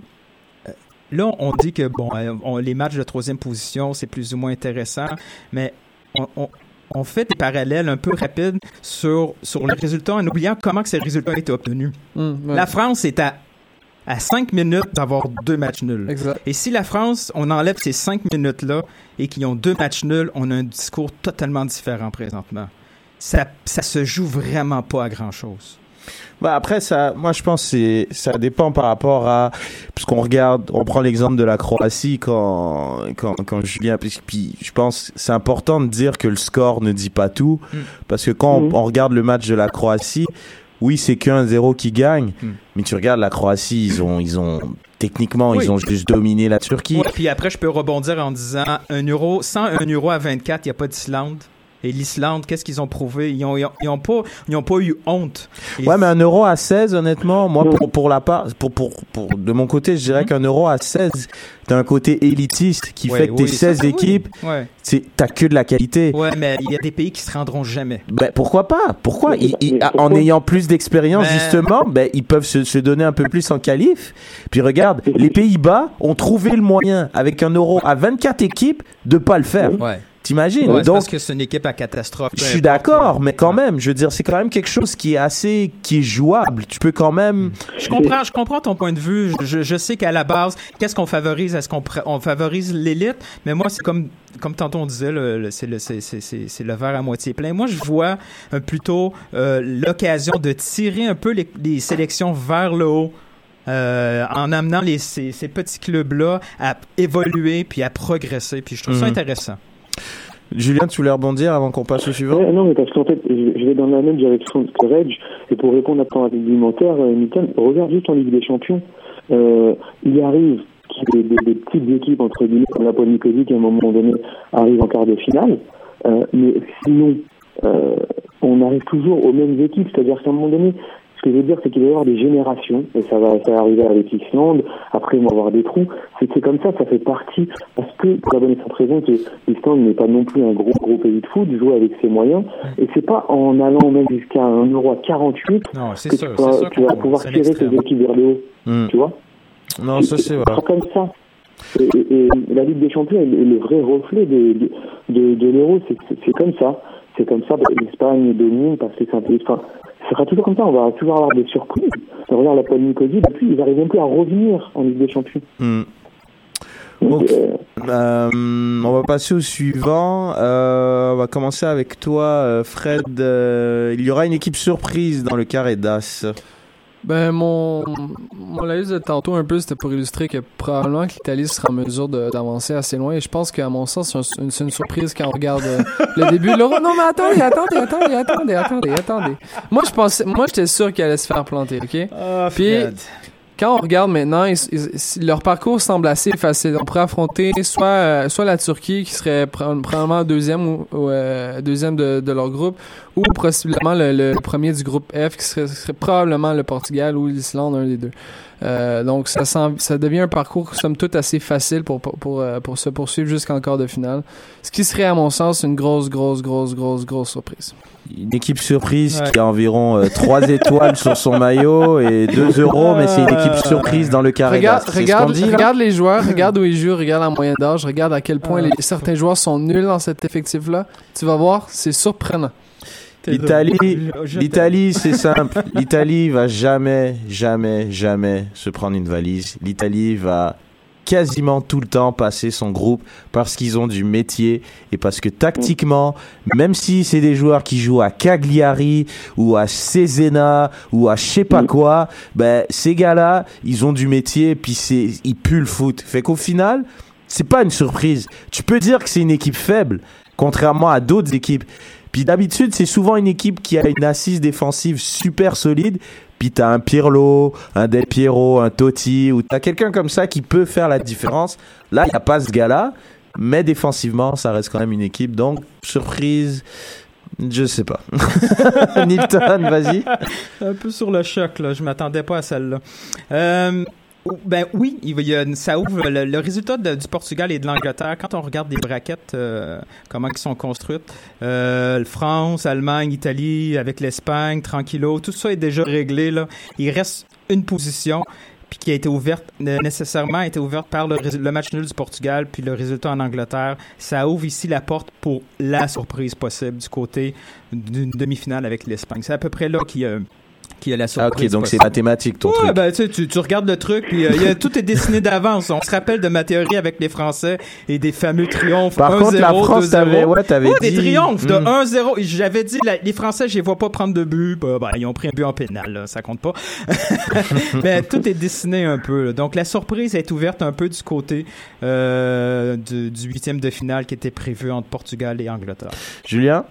là, on dit que bon, euh, on- les matchs de troisième position, c'est plus ou moins intéressant, mais on, on- on fait des parallèles un peu rapides sur, sur les résultats en oubliant comment que ces résultats ont été obtenus. Ouais. La France est à, à 5 minutes d'avoir deux matchs nuls. Exact. Et si la France, on enlève ces 5 minutes-là et qu'ils ont deux matchs nuls, on a un discours totalement différent présentement. Ça, ça se joue vraiment pas à grand-chose. Bah après ça, moi je pense c'est ça dépend par rapport à parce qu'on regarde, on prend l'exemple de la Croatie quand quand quand Julien puis, puis je pense c'est important de dire que le score ne dit pas tout Mm. parce que quand on- Mm. on, regarde le match de la Croatie, oui c'est qu'un 0 qui gagne, Mm. mais tu regardes la Croatie, ils ont ils ont techniquement Oui. ils ont juste dominé la Turquie. Ouais, puis après, je peux rebondir en disant un euro, sans un euro à 24, il n'y a pas d'Islande. Et l'Islande, qu'est-ce qu'ils ont prouvé? Ils ont, ils ont, ils ont pas, ils ont pas eu honte. Et Ouais, mais un euro à 16, honnêtement, moi, pour, pour la part, pour, pour, pour, de mon côté, je dirais qu'un euro à 16, t'as un côté élitiste qui Ouais, fait que tes oui, ça, 16 oui. équipes, Ouais. c'est, t'as que de la qualité. Ouais, mais il y a des pays qui se rendront jamais. Ben, pourquoi pas? Pourquoi? Ils- ils- en ayant plus d'expérience, Ben- justement, ben, ils peuvent se, se donner un peu plus en qualif. Puis regarde, les Pays-Bas ont trouvé le moyen, avec un euro à 24 équipes, de pas le faire. Ouais. T'imagines? Ouais, Donc, parce que c'est une équipe à catastrophe. je suis d'accord, mais quand même, je veux dire, c'est quand même quelque chose qui est assez, qui est jouable. Tu peux quand même, Je comprends, je comprends ton point de vue. Je, je sais qu'à la base, qu'est-ce qu'on favorise? Est-ce qu'on pr- on favorise l'élite? Mais moi, c'est comme comme tantôt on disait, le, le- c'est le c'est c'est c'est c'est le verre à moitié plein. Moi, je vois euh, plutôt euh, l'occasion de tirer un peu les, les sélections vers le haut. euh, en amenant les, ces, ces petits clubs-là à évoluer puis à progresser. Puis je trouve ça Mhm. intéressant. Julien, tu voulais rebondir avant qu'on passe au suivant? Non, mais parce qu'en fait, je vais dans la même direction que Reg, et pour répondre à ton argumentaire, euh, Milton, regarde juste en Ligue des Champions. Euh, il arrive des, des petites équipes, entre guillemets, comme la Paul Nicosie, qui à un moment donné arrive en quart de finale, euh, mais sinon, euh, on arrive toujours aux mêmes équipes, c'est-à-dire qu'à un moment donné, ce que je veux dire, c'est qu'il va y avoir des générations, et ça va, ça va arriver avec l'Islande, après il va y avoir des trous, c'est comme ça, ça fait partie, parce que, pour la bonne et simple raison, que l'Islande n'est pas non plus un gros, gros pays de foot, joue avec ses moyens, et c'est pas en allant même jusqu'à un euro à 48 Non, c'est que sûr. tu vas, tu vas pouvoir tirer tes équipes vers le haut, Hmm. tu vois Non, ça c'est vrai. C'est comme ça. Et, et- et la Ligue des Champions est le le vrai reflet de, de, de, de l'euro. C'est- comme ça. C'est comme ça. L'Espagne domine parce que c'est un pays. Enfin, ce sera toujours comme ça. On va toujours avoir des surprises. Regarde la Paul Nicosie, depuis, ils n'arrivent même plus à revenir en Ligue des Champions. Hmm. Donc, euh, Euh, on va passer au suivant. Euh, on va commencer avec toi, Fred. Il y aura une équipe surprise dans le carré d'As. Ben, mon, mon analyse de tantôt un peu, c'était pour illustrer que probablement que l'Italie sera en mesure d'avancer assez loin. Et je pense qu'à mon sens, c'est un- c'est une, surprise quand on regarde euh, le début de l'Euro. Non, mais attendez, attendez, attendez, attendez, attendez, attendez. Moi, je pensais, moi, j'étais sûr qu'elle allait se faire planter, ok? Puis, quand on regarde maintenant, leur parcours semble assez facile. On pourrait affronter soit, euh, soit la Turquie, qui serait pro- probablement deuxième ou, euh, deuxième de, leur groupe, ou possiblement le, premier du groupe F, qui serait probablement le Portugal ou l'Islande, un des deux. Euh, donc ça, devient un parcours somme toute assez facile pour pour pour, euh, pour se poursuivre jusqu'en quart de finale. Ce qui serait à mon sens une grosse grosse grosse grosse grosse surprise. Une équipe surprise Ouais. qui a environ 3 étoiles sur son maillot et 2 euros, mais c'est une équipe surprise dans le carré. Regarde, regarde, dit, regarde les joueurs, regarde où ils jouent, regarde la moyenne d'âge, regarde à quel point les, certains joueurs sont nuls dans cet effectif-là. Tu vas voir, c'est surprenant. L'Italie, c'est simple. L'Italie va jamais, jamais, jamais se prendre une valise. L'Italie va quasiment tout le temps passer son groupe parce qu'ils ont du métier et parce que tactiquement, même si c'est des joueurs qui jouent à Cagliari ou à Cesena ou à je sais pas quoi, ben ces gars-là, ils ont du métier puis c'est ils puent le foot. Fait qu'au final, c'est pas une surprise. Tu peux dire que c'est une équipe faible contrairement à d'autres équipes. Puis d'habitude, c'est souvent une équipe qui a une assise défensive super solide. Puis t'as un Pirlo, un Del Piero, un Totti, ou t'as quelqu'un comme ça qui peut faire la différence. Là, il n'y a pas ce gars-là, mais défensivement, ça reste quand même une équipe. Donc, surprise, je sais pas. Nilton, vas-y. Un peu sur le choc, là. Je m'attendais pas à celle-là. Euh, ben oui, ça ouvre le, résultat du Portugal et de l'Angleterre. Quand on regarde les braquettes, euh, comment ils sont construites, euh, France, Allemagne, Italie, avec l'Espagne, tranquillo, tout ça est déjà réglé. Il reste une position puis qui a été ouverte nécessairement a été ouverte par le, le match nul du Portugal puis le résultat en Angleterre. Ça ouvre ici la porte pour la surprise possible du côté d'une demi-finale avec l'Espagne. C'est à peu près là qu'il y a, qu'il y a la Ah, surprise. ok, donc c'est mathématique ton Ouais, truc. ben, tu, tu, tu regardes le truc, puis euh, il y a- tout est dessiné d'avance. On se rappelle de ma théorie avec les Français et des fameux triomphes. Par 1-0, contre, la France, 2-0. t'avais, ouais, t'avais Ouais, dit. des triomphes de Hmm. 1-0. J'avais dit, la- les Français, je les vois pas prendre de but. Bah, bah, ils ont pris un but en pénal, là, ça compte pas. Mais tout est dessiné un peu. là. Donc la surprise est ouverte un peu du côté euh, du huitième de finale qui était prévu entre Portugal et Angleterre. Julien?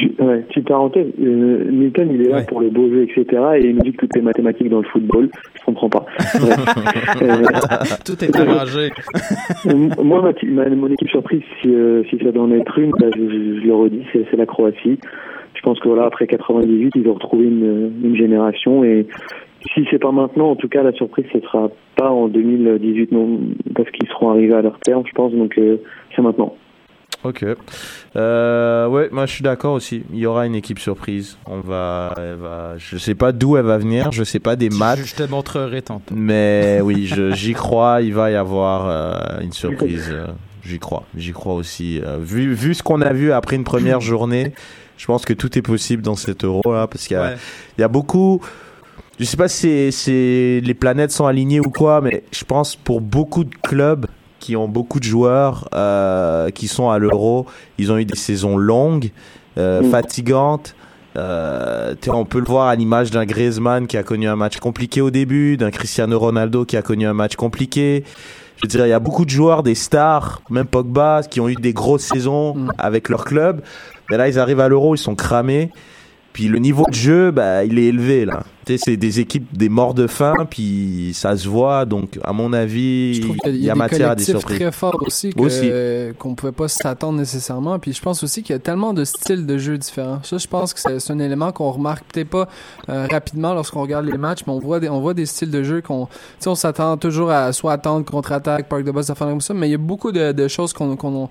Tu- Ouais, petite parenthèse, euh, Newton il est là Ouais. pour le beau jeu, etc. Et il nous dit que tout est mathématique dans le football. Je comprends pas. Euh, Tout est arrangé. Euh, Moi, ma, ma- mon équipe surprise, si, euh, si ça doit en être une, bah, je, je- je le redis, c'est c'est la Croatie. Je pense que voilà, après 98, ils ont retrouvé une, une génération et si c'est pas maintenant, en tout cas, la surprise, ce sera pas en 2018, non, parce qu'ils seront arrivés à leur terme, je pense. Donc, euh, c'est maintenant. Ok. Euh, ouais, moi je suis d'accord aussi. Il y aura une équipe surprise. On va, elle va. Je sais pas d'où elle va venir. Je sais pas des matchs. Je, te montrerai tantôt. Mais oui, j'y crois. Il va y avoir euh, une surprise. euh, J'y crois. J'y crois aussi. Euh, vu, vu ce qu'on a vu après une première journée, je pense que tout est possible dans cet euro là, parce qu'il y Ouais. y a beaucoup. Je sais pas si les planètes sont alignées ou quoi, mais je pense pour beaucoup de clubs qui ont beaucoup de joueurs euh, qui sont à l'euro, ils ont eu des saisons longues, euh, Mm. fatigantes. Euh, on peut le voir à l'image d'un Griezmann qui a connu un match compliqué au début, d'un Cristiano Ronaldo qui a connu un match compliqué. Je veux dire, il y a beaucoup de joueurs, des stars, même Pogba, qui ont eu des grosses saisons Mm. avec leur club. Mais là, ils arrivent à l'euro, ils sont cramés. Puis le niveau de jeu, bah, il est élevé là. Tu sais, c'est des équipes des morts de faim, puis ça se voit. Donc, à mon avis, Je trouve qu'il y a, il y a des matière à des collectifs surprises. très forts aussi qu'on pouvait pas s'attendre nécessairement. Puis je pense aussi qu'il y a tellement de styles de jeu différents. Ça, je pense que c'est un élément qu'on remarque peut-être pas euh, rapidement lorsqu'on regarde les matchs, mais on voit des, on voit des styles de jeu qu'on, on s'attend toujours à soit attendre contre-attaque, parc de boss, affaires comme ça. Mais il y a beaucoup de, de choses qu'on, qu'on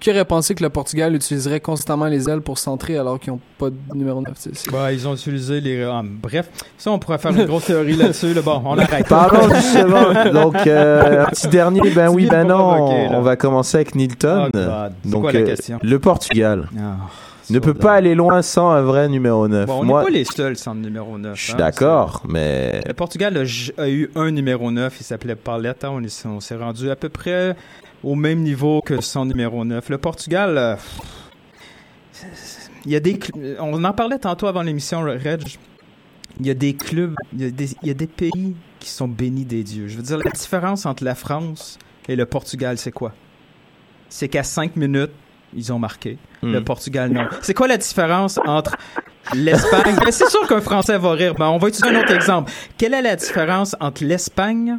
qui aurait pensé que le Portugal utiliserait constamment les ailes pour centrer alors qu'ils n'ont pas de numéro 9. C'est- c'est- Bah, ils ont utilisé les. ah, bref, ça, on pourrait faire une grosse théorie là-dessus. Là. Bon, on arrête. Parlons justement. Donc, euh, un petit dernier, ben oui, ben non. On va commencer avec Nilton. Oh. C'est Donc, quoi la euh, question? le Portugal Ah, ne peut pas aller loin sans un vrai numéro 9. Bon, on Moi, n'est pas les seuls sans le numéro 9. je suis hein, d'accord, mais Le Portugal a, eu un numéro 9, il s'appelait. On, est- on s'est rendu à peu près au même niveau que son numéro 9. Le Portugal, euh, il y a des, on en parlait tantôt avant l'émission, Reg. Il y a des clubs, il y a des, il y a des pays qui sont bénis des dieux. Je veux dire, la différence entre la France et le Portugal, c'est quoi? C'est qu'à 5 minutes, ils ont marqué. Hmm. Le Portugal, non. C'est quoi la différence entre l'Espagne? Ben, c'est sûr qu'un Français va rire. Ben, on va utiliser un autre exemple. Quelle est la différence entre l'Espagne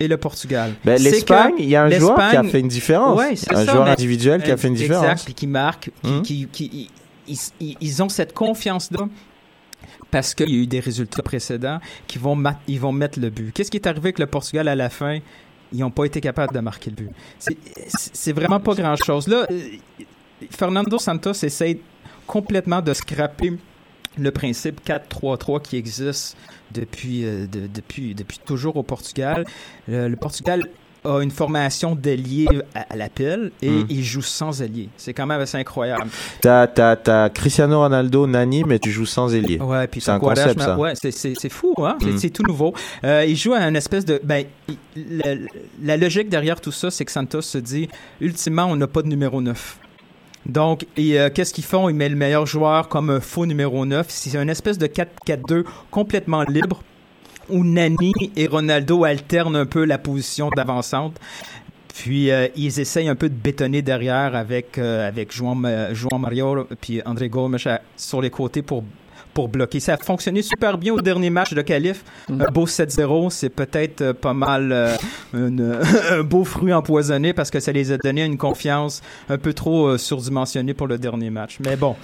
et le Portugal? ben, l'Espagne, il y a un joueur qui a fait une différence. Ouais, un ça, joueur individuel qui a fait une différence. Exact, qui marque, qui, Hmm. qui- qui- ils, ils- ils ont cette confiance-là. parce qu'il y a eu des résultats précédents qui vont, ils vont mettre le but. Qu'est-ce qui est arrivé avec le Portugal à la fin? Ils n'ont pas été capables de marquer le but. C'est vraiment pas grand-chose. Là, euh, Fernando Santos essaie complètement de scraper le principe 4-3-3 qui existe depuis, euh, de- depuis, depuis toujours au Portugal. Le Portugal a une formation d'alliés à, à l'appel et Mm. il joue sans alliés. C'est quand même assez incroyable. T'as, t'as, t'as Cristiano Ronaldo, Nani, mais tu joues sans ailier. Ouais, puis C'est un concept, ça. Ouais, c'est, c'est, c'est fou, hein? C'est, Mm. c'est tout nouveau. Euh, il joue à une espèce de. Ben, il- la, la logique derrière tout ça, c'est que Santos se dit ultimement, on n'a pas de numéro 9. Donc, et, euh, qu'est-ce qu'ils font? Ils mettent le meilleur joueur comme un faux numéro 9. C'est une espèce de 4-4-2 complètement libre où Nani et Ronaldo alternent un peu la position d'avancante. Puis euh, ils essayent un peu de bétonner derrière avec euh, avec Juan, Ma- Juan Mario puis André Gomes sur les côtés pour pour bloquer. Ça a fonctionné super bien au dernier match de qualif. Mm. Un beau 7-0, c'est peut-être euh, pas mal euh, une- un beau fruit empoisonné parce que ça les a donné une confiance un peu trop euh, surdimensionnée pour le dernier match. Mais bon,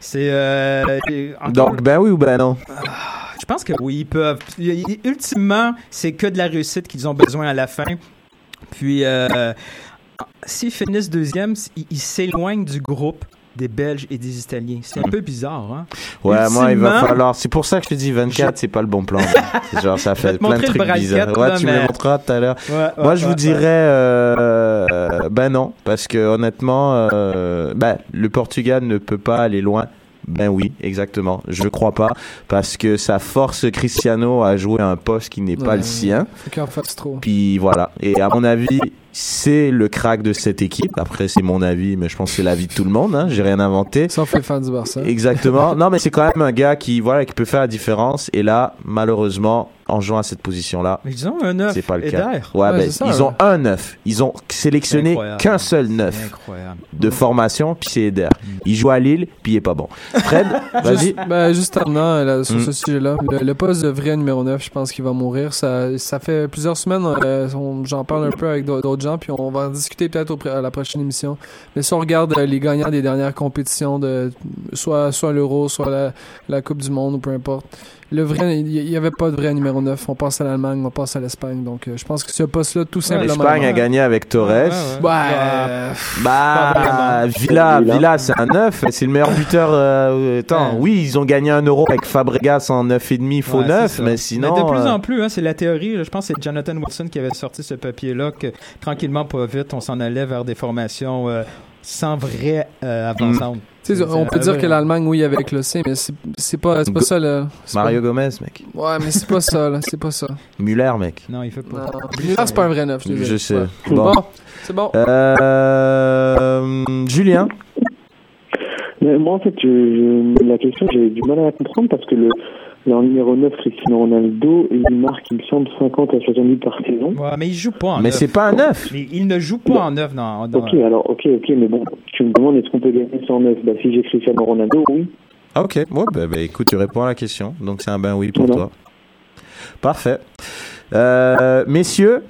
c'est euh, encore- Donc, ben oui ou ben non? je pense que oui, ils peuvent. Ultimement, c'est que de la réussite qu'ils ont besoin à la fin. Puis, s'ils finissent deuxième, ils s'éloignent du groupe des Belges et des Italiens. C'est un peu bizarre, hein? Ouais, moi, il va Ultimement- falloir. C'est pour ça que je te dis 24, c'est pas le bon plan. Genre, ça fait plein de trucs bizarres. Ouais, tu me le montreras tout à l'heure. Ouais, Moi, ouais, je vous ouais, dirais, euh, euh, ben non, parce que honnêtement, euh, ben, le Portugal ne peut pas aller loin. Ben oui, exactement. Je crois pas, parce que ça force Cristiano à jouer un poste qui n'est pas le sien. Faut qu'il en fasse trop. Puis voilà. Et à mon avis, c'est le crack de cette équipe. Après, c'est mon avis, mais je pense que c'est l'avis de tout le monde. Hein. J'ai rien inventé. Sauf les fans du Barça. Exactement. Non, mais c'est quand même un gars qui, voilà, qui peut faire la différence. Et là, malheureusement, en jouant à cette position-là, ils ont un neuf. c'est pas le et cas. Ouais, Ouais, ben, ça, ils ouais. ont un neuf. Ils ont sélectionné qu'un seul C'est neuf incroyable. de formation, puis c'est Eder. Il joue à Lille, puis il est pas bon. Fred, vas-y. Juste, ben, juste terminant là, sur Mm. ce sujet-là, le, le poste de vrai numéro 9, je pense qu'il va mourir. Ça, ça fait plusieurs semaines, euh, j'en parle un peu avec d'autres d'autres puis on va en discuter peut-être à la prochaine émission. Mais si on regarde euh, les gagnants des dernières compétitions, de soit, soit l'Euro, soit la, la Coupe du Monde, ou peu importe, le vrai, il n'y avait pas de vrai numéro 9. On passe à l'Allemagne, on passe à l'Espagne. Donc euh, je pense que ce poste-là, tout simplement. L'Espagne a gagné avec Torres. Ouais, ouais. Ouais, Bah, euh, Bah, Villa, Villa. C'est un 9, c'est le meilleur buteur. euh, attends, Ouais. oui, ils ont gagné un euro avec Fabregas en 9,5 faux Ouais, 9, c'est ça. mais sinon. Mais de plus euh, en plus, hein, c'est la théorie. Je pense que c'est Jonathan Wilson qui avait sorti ce papier-là que tranquillement, pas vite, on s'en allait vers des formations euh, sans vraie euh, avançante. tu on peut dire que l'Allemagne, oui, avec le C, mais c'est c'est pas, c'est pas ça. Là. C'est Mario Gomez, mec. Ouais, mais c'est pas ça. là, C'est pas ça. Muller, mec. Non, il fait pas. Non. Müller, c'est pas un vrai 9. Je, Je sais. Ouais. Bon. Bon, c'est bon. Euh, Julien. Mais moi, en fait, je, je- la question, j'ai du mal à la comprendre parce que le, leur numéro 9, Cristiano Ronaldo, il marque, il me semble, 50 à 70 par saison. Ouais, mais il joue pas en Mais c'est pas un 9. Mais il ne joue pas en neuf dans. dans- Ok, alors, ok, ok, mais bon, tu me demandes est-ce qu'on peut gagner sans 9 Bah, si j'ai Cristiano Ronaldo, oui. Ok, ouais, bah, bah, écoute, tu réponds à la question. Donc c'est un ben oui pour Non. toi. Parfait. Euh, messieurs,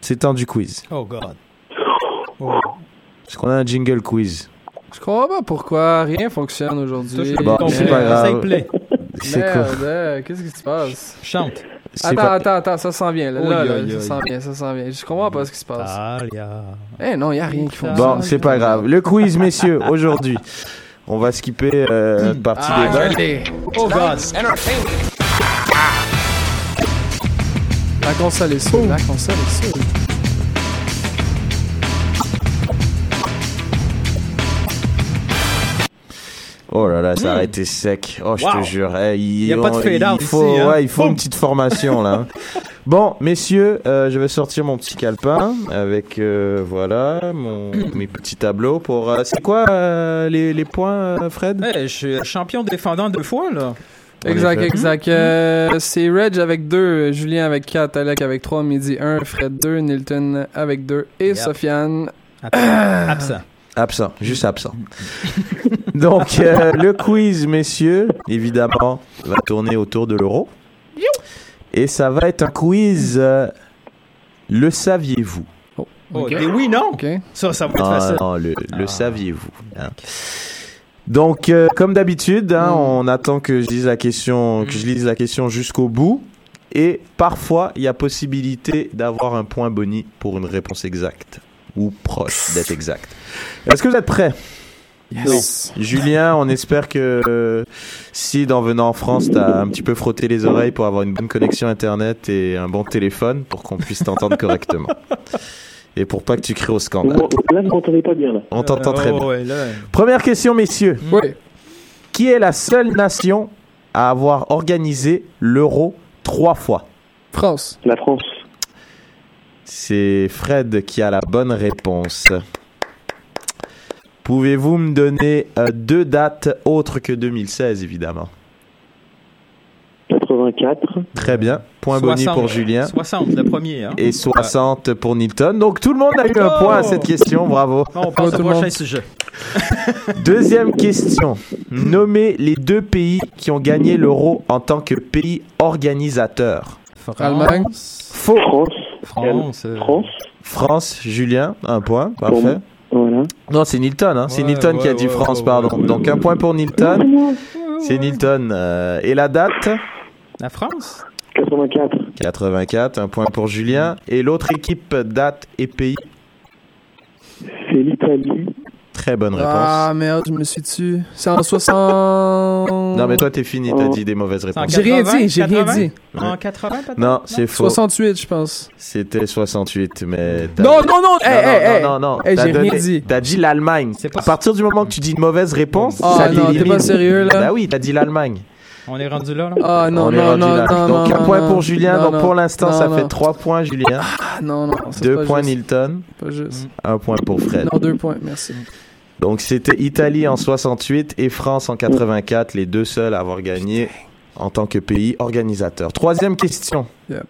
c'est temps du quiz. Oh, God. Oh. Est-ce qu'on a un jingle quiz? Je comprends pas pourquoi rien fonctionne aujourd'hui. Bon, c'est pas grave. C'est quoi? Merde, euh, qu'est-ce qui se passe? Chante. Attends, pas- attends, attends, ça s'en vient. Là, ça s'en vient, ça s'en vient. Je comprends pas ce qui se passe. Talia. Eh non, y a rien qui fonctionne. Bon, c'est pas grave. Le quiz, messieurs, aujourd'hui. On va skipper euh, notre partie Ah, je l'ai. Oh, God. La console est sûre, la console est sûre. Oh là là, ça a été sec. Oh, je Wow. te jure. Eh, il, Y a pas de on- fade-out il faut, ici, hein. ouais, il faut Boum. une petite formation là. Bon, messieurs, euh, je vais sortir mon petit calepin avec euh, voilà mon, mes petits tableaux pour. euh, c'est quoi euh, les, les points, euh, Fred? Eh, je suis champion défendant deux fois, là. Exact, exact. Euh, c'est Reg avec 2, Julien avec 4, Alec avec 3, Midi 1, Fred 2, Nilton avec 2 et Yep. Sofiane. Absent. Absent. Juste absent. Donc, euh, le quiz, messieurs, évidemment, va tourner autour de l'euro. Et ça va être un quiz. euh, le saviez-vous? Oh, des oui, non. Ok. Ça, ça va être Ah, facile. non, le, le Ah. saviez-vous hein. Donc, euh, comme d'habitude, hein, Mm. on attend que je dise la question, que je lise la question jusqu'au bout. Et parfois, il y a possibilité d'avoir un point boni pour une réponse exacte ou proche d'être exacte. Est-ce que vous êtes prêts Yes. Julien, on espère que euh, si, en venant en France, t'as un petit peu frotté les oreilles pour avoir une bonne connexion Internet et un bon téléphone pour qu'on puisse t'entendre correctement. Et pour pas que tu cries au scandale. Là, vous m'entendez pas bien, là. On t'entend très Euh, bien. ouais, là. Première question, messieurs. Oui. Qui est la seule nation à avoir organisé l'euro trois fois? France. La France. C'est Fred qui a la bonne réponse. Pouvez-vous me donner euh, deux dates autres que 2016, évidemment? 84. Très bien. Point boni 60. pour Julien. 60, le premier. Hein? Et 60 pour Nilton. Donc tout le monde a eu un Oh point à cette question. Bravo. Bon, on passe au prochain sujet. Deuxième question. Nommez les deux pays qui ont gagné l'euro en tant que pays organisateur. France. Faux. France. France. euh, France. France, Julien, un point. Parfait. Voilà. Non, c'est Nilton. Hein. C'est Ouais, Nilton qui a dit ouais, France, ouais, pardon. ouais, Donc ouais, un point pour Nilton. C'est ouais. Nilton. Euh, et la date La France 84. 84, un point pour Julien. Et l'autre équipe, date et pays C'est l'Italie. Très bonne réponse. Ah merde, je me suis dessus. C'est en 60. Non, mais toi, t'es fini, t'as dit des mauvaises réponses. J'ai rien 80, dit, j'ai rien 80? dit. En 80 peut-être? Non, c'est faux. 68, je pense. C'était 68, mais. Non, non, non, Non, hey, non, hey, hey. non, non, non. Hey, j'ai rien dit. T'as dit l'Allemagne. À partir du moment que tu dis une mauvaise réponse, Ah, ça non, t'es pas sérieux, là? Bah oui, t'as dit l'Allemagne. On est rendu là, là? Ah non, On non, non, là. non, Donc non, un point pour Julien. Non, Donc pour l'instant, ça fait 3 points, Julien. Ah non, non, c'est 2 pas points, juste. Nilton. Pas juste. 1 point pour Fred. Non, deux points, merci. Donc c'était Italie en 68 et France en 84, les deux seuls à avoir gagné en tant que pays organisateur. Troisième question. Yeah.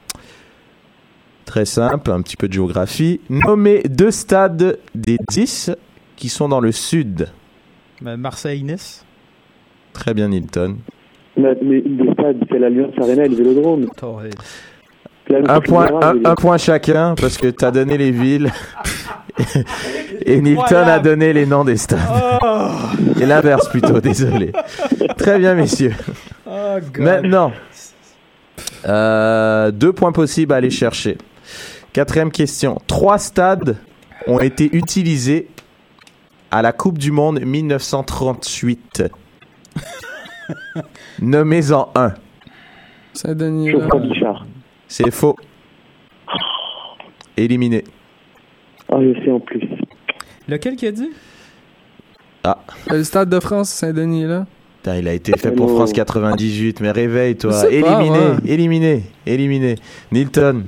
Très simple, un petit peu de géographie. Nommez deux stades des 10 qui sont dans le sud. Ben, Marseille-Nice. Très bien, Nilton. Mais, mais le stade, c'est l'Alliance Arena et le Vélodrome. Un point, un, un chacun parce que tu as donné les villes et Nilton a donné les noms des stades. Et l'inverse plutôt, désolé. Très bien, messieurs. Oh, God. Maintenant, euh, deux points possibles à aller chercher. Quatrième question. Trois stades ont été utilisés à la Coupe du Monde 1938. Nommez-en un. C'est faux. Éliminé. Ah, je sais en plus. Lequel qui a dit? Le stade de France, Saint-Denis, là. Putain, il a été fait pour Oh. France 98, mais réveille-toi. Je sais pas, Éliminé, ouais. éliminé, éliminé. Nilton,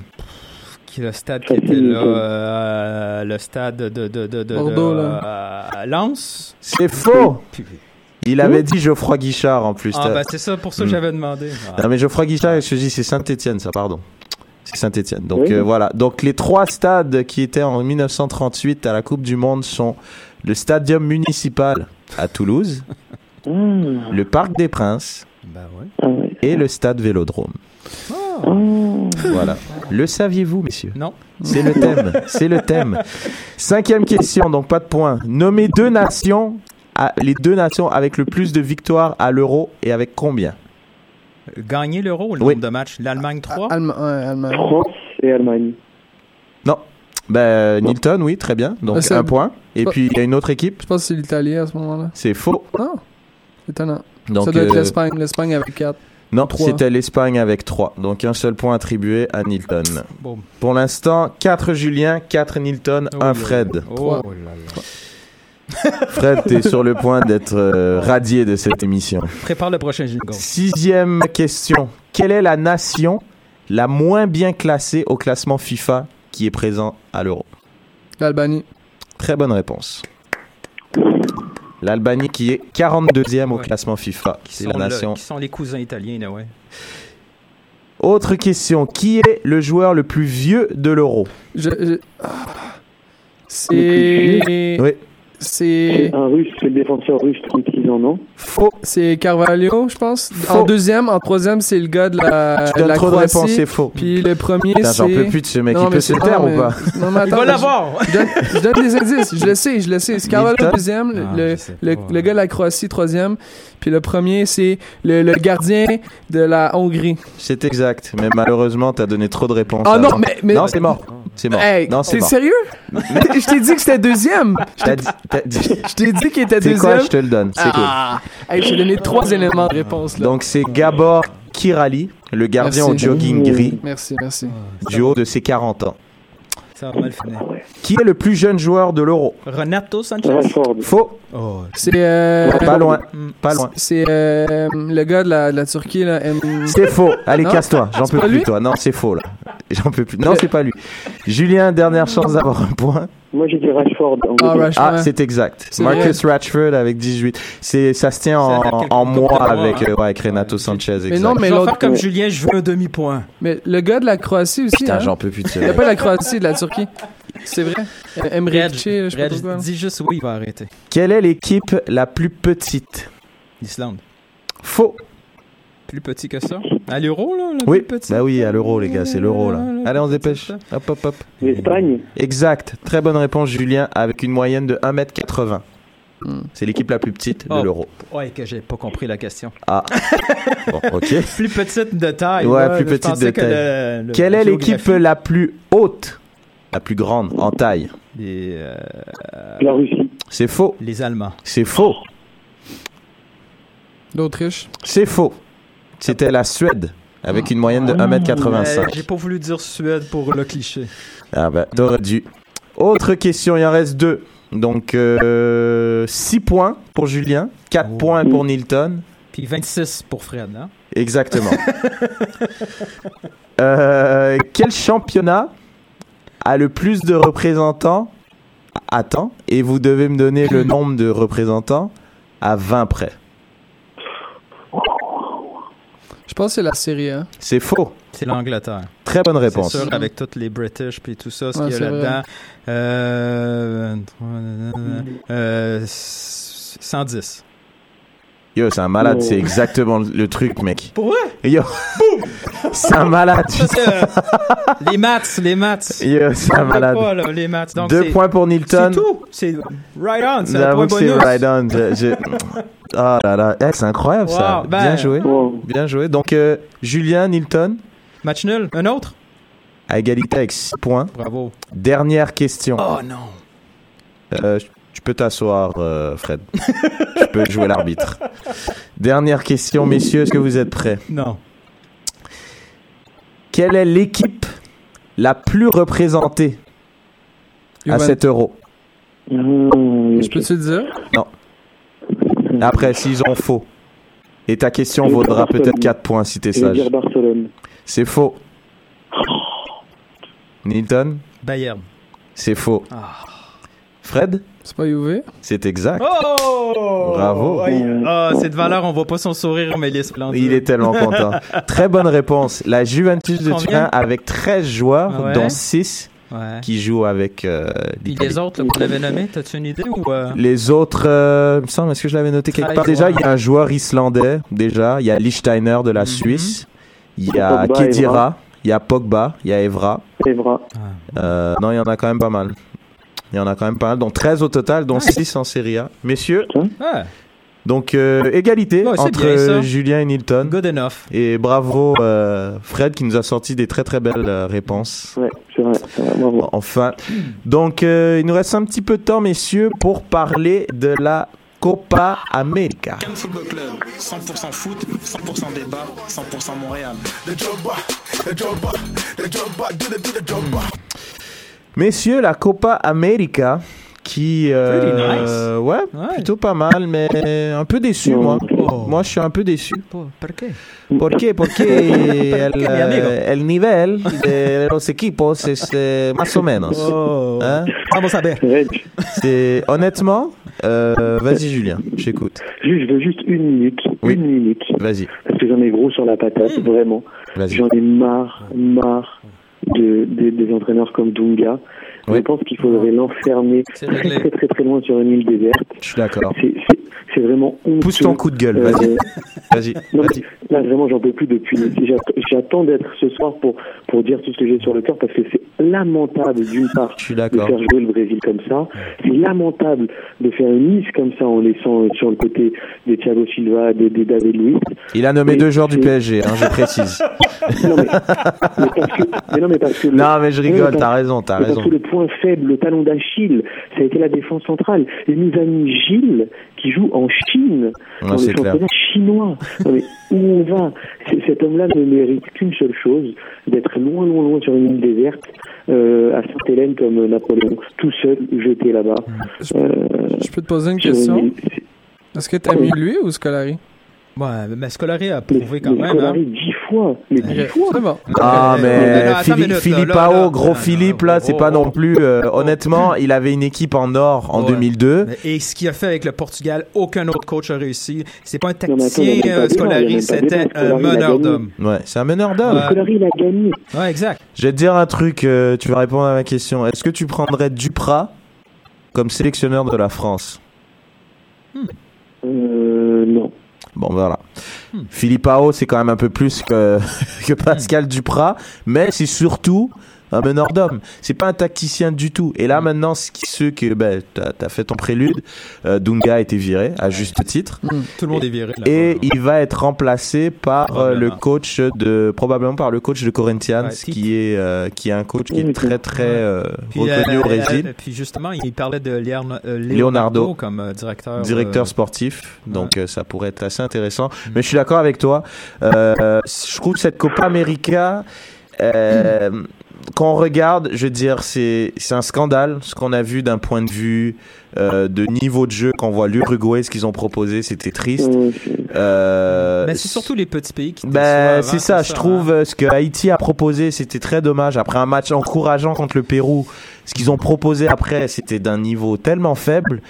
Qui le stade qui était là? euh, le stade de. de, de, de, de Bordeaux, euh, Lens? c'est faux. Il avait dit Geoffroy Guichard en plus. Ah, ben c'est ça, pour ça que Hmm. j'avais demandé. Ah. Non, mais Geoffroy Guichard, je te dis, c'est Saint-Etienne, ça, pardon. C'est Saint-Etienne. Donc Oui. euh, voilà. Donc les trois stades qui étaient en 1938 à la Coupe du Monde sont le Stadium municipal à Toulouse, Ah, le Parc des Princes ouais. ah et le Stade Vélodrome. Ah. Voilà. Le saviez-vous, messieurs? Non. C'est le thème. C'est le thème. Cinquième question, donc pas de points. Nommez deux nations, les deux nations avec le plus de victoires à l'Euro et avec combien? Gagner l'euro, le Oui. nombre de matchs? L'Allemagne 3. Allem- ouais, Allemagne. France et Allemagne. Non. Ben, Nilton, oui, très bien. Donc Ah, c'est- un point. Et puis il y a une autre équipe. Je pense que c'est l'Italie à ce moment-là. C'est faux. Non. Étonnant. Donc, ça doit être euh, l'Espagne. L'Espagne avec 4. non, trois. c'était l'Espagne avec 3. Donc un seul point attribué à Nilton. Bon. Pour l'instant, 4 Julien, 4 Nilton, Oh 1 là Fred. Oh là là. Fred, t'es sur le point d'être euh, radié de cette émission. Prépare le prochain jingle. Sixième question. Quelle est la nation la moins bien classée au classement FIFA qui est présent à l'Euro? L'Albanie. Très bonne réponse. L'Albanie qui est 42e au Ouais. classement FIFA. Qui C'est le- qui sont les cousins italiens, là, ouais. Autre question. Qui est le joueur le plus vieux de l'Euro? Je, je- ah. C'est. Oui. C'est Un russe, c'est le défenseur russe 36 ans, non Faux. c'est Carvalho, je pense. Faux. En deuxième, en troisième, c'est le gars de la, Tu de donnes la trop de Croatie. réponses, c'est faux. Puis le premier, c'est. j'en peux plus de ce mec. Non, Il peut se taire ou pas Non, mais Il attends, va je- l'avoir. Je donne, je donne des indices. Je le sais, je le sais. C'est Carvalho deuxième, le, Ah, le, le, gars de la Croatie troisième, puis le premier c'est le, le gardien de la Hongrie. C'est exact. Mais malheureusement, t'as donné trop de réponses. Ah non, mais, mais Non, c'est mort. C'est mort. Hey, non, c'est sérieux? Je t'ai dit que c'était deuxième. Je t'ai dit qu'il était C'est deuxième. quoi, je te le donne. C'est ah, hey, j'ai donné trois éléments de réponse cool. là. Donc, c'est Gabor Kirali, le gardien Merci. au jogging gris, Merci, merci. du haut de ses 40 ans. Ça va mal finir. Qui est le plus jeune joueur de l'Euro? Renato Sanchez. Rashford. Faux. Oh, C'est euh, Pas loin. Hmm. Pas loin. C'est euh, le gars de la, de la Turquie là. M- C'est faux. Allez, casse-toi. J'en peux plus, toi. Non, c'est faux, là. J'en peux plus. Non, c'est pas lui. Julien, dernière chance d'avoir un point. Moi, j'ai dit Rashford. Ah. Rashford. Ah, c'est exact. Marcus Rashford avec 18. C'est, ça se tient en, en mois avec, hein. euh, ouais, avec Renato Ouais, Sanchez. Mais non, mais je vais l'autre. faire comme Julien, je veux un demi-point. Mais le gars de la Croatie aussi. Putain, hein? j'en peux plus de Il n'y a pas la Croatie, de la Turquie. C'est vrai. Emre je pas dis juste oui, il va arrêter. Quelle est l'équipe la plus petite? L'Islande. Faux. Plus petit que ça. À l'euro, là? le Oui. plus petit? Bah oui, à l'euro, les gars, c'est l'euro, là. Allez, on se dépêche. Hop, hop, hop. L'Espagne. Exact. Très bonne réponse, Julien, avec une moyenne de 1m80. Hmm. C'est l'équipe la plus petite de Oh. l'euro. Ouais, que j'ai pas compris la question. Ah. Bon, ok. Plus petite de taille. Ouais, là, plus petite de que taille. le- le- Quelle est l'équipe la plus haute? La plus grande en taille? Euh, La Russie. C'est faux. les Allemands. C'est faux. L'Autriche. C'est faux. C'était la Suède, avec une moyenne de Euh, 1m85. J'ai pas voulu dire Suède pour le cliché. Ah bah, t'aurais dû. Autre question, il en reste deux. Donc, 6 points pour Julien, 4 Oh. points pour Nilton. Puis 26 pour Fred, hein? Exactement. Euh, quel championnat a le plus de représentants? Attends, et vous devez me donner le nombre de représentants à 20 près. Je pense que c'est la Série A. C'est faux. C'est l'Angleterre. Très bonne C'est réponse. sûr, avec toutes les British puis tout ça, ce Ouais, qu'il y a c'est là-dedans. Euh, 23, euh, 110. Yo, c'est un malade, Oh. c'est exactement le truc, mec. Pour vrai? Yo, c'est un malade. Ça, c'est, euh, les maths, les maths. Yo, c'est un malade. pas, là, les maths. Donc, Deux c'est- points pour C'est Nilton. tout. C'est right on. C'est un J'avoue point que c'est bonus. right on. Je- Oh là là, Eh, c'est incroyable ça. Wow, ben- Bien joué. Wow. Bien joué. Donc, euh, Julien Nilton, Match nul. Un autre? à égalité avec 6 points. Bravo. Dernière question. Oh non. Euh, tu peux t'asseoir, euh, Fred. tu peux jouer l'arbitre. Dernière question, messieurs, est-ce que vous êtes prêts? Non. Quelle est l'équipe la plus représentée à Juven- 7 euros Ah, Je peux-tu le dire? Après, s'ils ont faux. Et ta question vaudra peut-être Barcelone. 4 points si t'es sage. C'est faux. Nilton Bayern. C'est faux. Ah. Fred C'est pas UV? C'est exact. Oh! Bravo. Ah, c'est de valeur, on voit pas son sourire, mais il est splendide. Il est tellement content. Très bonne réponse. La Juventus de Combien? Turin avec 13 joueurs, Ouais. dont 6 Ouais. qui jouent avec euh, les autres, là, qu'on avait nommés, t'as-tu une idée ou. euh, Les autres, euh, il me semble, est-ce que je l'avais noté quelque part? Déjà, il y a un joueur islandais, déjà. Il y a Lichtsteiner de la Mhm. Suisse. Il y a Pogba, Kedira. Evra. Il y a Pogba. Il y a Evra. Vrai. Euh, non, il y en a quand même pas mal. Il y en a quand même pas mal. Donc 13 au total, dont Ouais. 6 en Serie A. Messieurs, Ouais, donc euh, égalité entre bien, euh, Julien et Nilton. good enough. Et bravo euh, Fred qui nous a sorti des très très belles euh, réponses. Ouais, c'est vrai. c'est vrai, Bravo. Enfin, donc euh, il nous reste un petit peu de temps, messieurs, pour parler de la Copa América. Cannes Football Club, 100% foot, 100% débat, 100% Montréal. Messieurs, la Copa América qui, euh, Pretty nice. ouais, Ouais. plutôt pas mal, mais un peu déçu moi. Oh. Moi, je suis un peu déçu. Pourquoi? ¿Por qué? Porque el, nivel de los equipos es eh, más o menos. Oh. Hein? Vamos a ver. C'est honnêtement, euh, vas-y Julien, j'écoute. juste, je veux juste une minute. Oui. Une minute. Vas-y, Parce que j'en ai gros sur la patate, vraiment. vas-y. J'en ai marre, marre, de, des- des entraîneurs comme Dunga. Je pense qu'il faudrait l'enfermer très, très très très loin sur une île déserte. Je suis d'accord. C'est- vraiment honteux. Pousse ton coup de gueule, Euh, vas-y. Vas-y. non, Vas-y. là, vraiment, j'en peux plus depuis. j'att- J'attends d'être ce soir pour, pour dire tout ce que j'ai sur le cœur parce que c'est lamentable, d'une part, Je suis de faire jouer le Brésil comme ça. C'est lamentable de faire une mise comme ça en laissant euh, sur le côté des Thiago Silva, des, des David Luiz. Il a nommé deux joueurs du PSG, hein, je précise. Non, mais, mais parce que, mais non, mais parce que le- Non, mais je rigole, t'as raison, t'as parce raison. que le point faible, le talon d'Achille, ça a été la défense centrale. Il nous a mis Gilles, qui joue en Chine, Ouais, dans le clair. championnat chinois. Non, mais où on va? Cet homme-là ne mérite qu'une seule chose, d'être loin, loin, loin sur une île déserte, euh, à Sainte-Hélène comme Napoléon, tout seul, jeté là-bas. Euh, Je peux te poser une question? Est-ce que t'as mis lui ou Scolari? Ouais, mais Scolari a Mais, prouvé quand mais même. hein. Scolari, dix fois, mais dix Ok, fois. C'est bon. Ah, mais Philippe, là, gros Philippe, là, c'est pas non plus. euh, honnêtement, il avait une équipe en or en Ouais. 2002. Et ce qu'il a fait avec le Portugal, aucun autre coach a réussi. C'est pas un tacticien, euh, Scolari, c'était un meneur gagné. d'hommes. Ouais, c'est un meneur d'homme. Scolari, il a gagné. Ouais, exact. Je vais te dire un truc, euh, tu vas répondre à ma question. Est-ce que tu prendrais Duprat comme sélectionneur de la France? Euh, non. Bon, voilà. Hmm. Philippe Pao, c'est quand même un peu plus que, que Pascal Duprat, mais c'est surtout un meneur d'homme. C'est pas un tacticien du tout. Et là, maintenant, ce qui- ceux que, ben, t'as as fait ton prélude, euh, Dunga a été viré, à juste titre. Tout le monde est viré. là. Et il va être remplacé par euh, le coach de probablement par le coach de Corinthians Ouais, qui est euh, qui est un coach qui est très très euh, Puis, reconnu euh, au Brésil, puis justement, il parlait de Leon- euh, Leonardo, Leonardo. comme euh, directeur. directeur euh, sportif. Donc euh, ça pourrait être assez intéressant. Mais je suis d'accord avec toi. Euh, je trouve cette Copa América euh, quand on regarde, je veux dire, c'est c'est un scandale ce qu'on a vu d'un point de vue euh, de niveau de jeu. Quand on voit l'Uruguay, ce qu'ils ont proposé, c'était triste. Euh, Mais c'est surtout les petits pays qui. Ben, c'est ça, je trouve hein. ce que Haïti a proposé, c'était très dommage. Après un match encourageant contre le Pérou, ce qu'ils ont proposé après, c'était d'un niveau tellement faible.